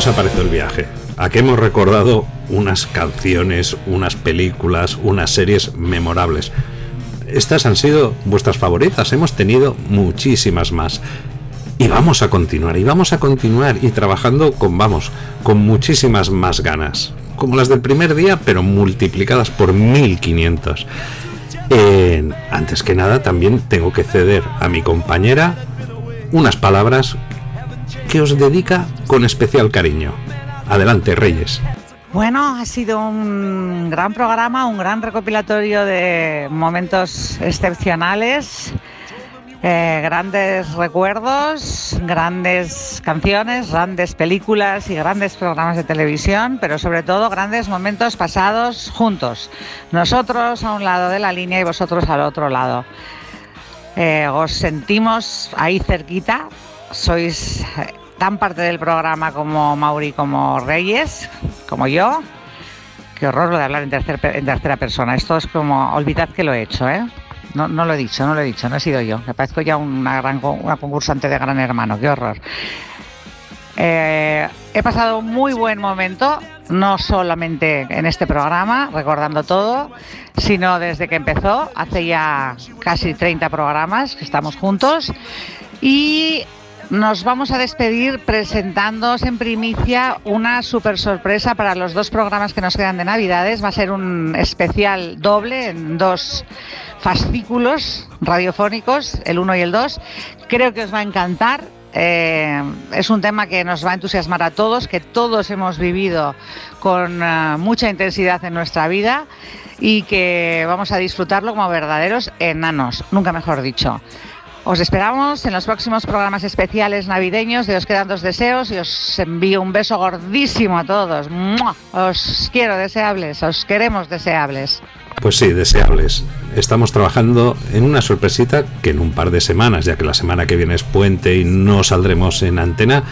os ha parecido el viaje? ¿A qué hemos recordado unas canciones, unas películas, unas series memorables? Estas han sido vuestras favoritas, hemos tenido muchísimas más. Y vamos a continuar, y vamos a continuar, y trabajando con, vamos, con muchísimas más ganas. Como las del primer día, pero multiplicadas por 1500. Eh, antes que nada, también tengo que ceder a mi compañera unas palabras que os dedica con especial cariño. Adelante, Reyes. Bueno, ha sido un gran programa, un gran recopilatorio de momentos excepcionales, eh, grandes recuerdos, grandes canciones, grandes películas y grandes programas de televisión, pero sobre todo grandes momentos pasados juntos. Nosotros a un lado de la línea y vosotros al otro lado. Eh, os sentimos ahí cerquita, sois eh, tan parte del programa como Mauri como Reyes, como yo. Qué horror lo de hablar en, tercera persona. Esto es como, olvidad que lo he hecho, ¿eh? No, lo he dicho, no lo he dicho, no he sido yo. Me parezco ya una, gran, una concursante de Gran Hermano, qué horror. Eh, he pasado un muy buen momento, no solamente en este programa, recordando todo, sino desde que empezó, hace ya casi 30 programas que estamos juntos. Y nos vamos a despedir presentándoos en primicia una super sorpresa para los dos programas que nos quedan de Navidades. Va a ser un especial doble en dos fascículos radiofónicos, el 1 y el 2. Creo que os va a encantar. Eh, es un tema que nos va a entusiasmar a todos, que todos hemos vivido con eh, mucha intensidad en nuestra vida y que vamos a disfrutarlo como verdaderos enanos, nunca mejor dicho. Os esperamos en los próximos programas especiales navideños de Os quedan dos deseos y os envío un beso gordísimo a todos. ¡Mua! Os quiero deseables, os queremos deseables. Pues sí, deseables. Estamos trabajando en una sorpresita que en un par de semanas, ya que la semana que viene es puente y no saldremos en antena,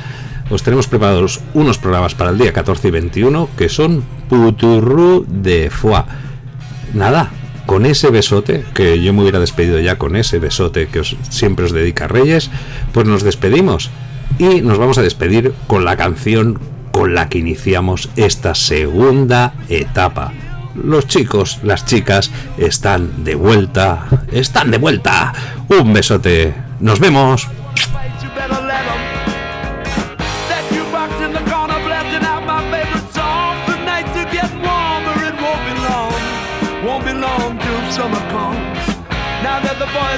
os tenemos preparados unos programas para el día 14 y 21 que son Puturru de Foie. Nada, con ese besote, que yo me hubiera despedido ya con ese besote que siempre os dedica Reyes, pues nos despedimos. Y nos vamos a despedir con la canción con la que iniciamos esta segunda etapa. Los chicos, las chicas están de vuelta, están de vuelta. Un besote. Nos vemos.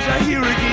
as I hear again.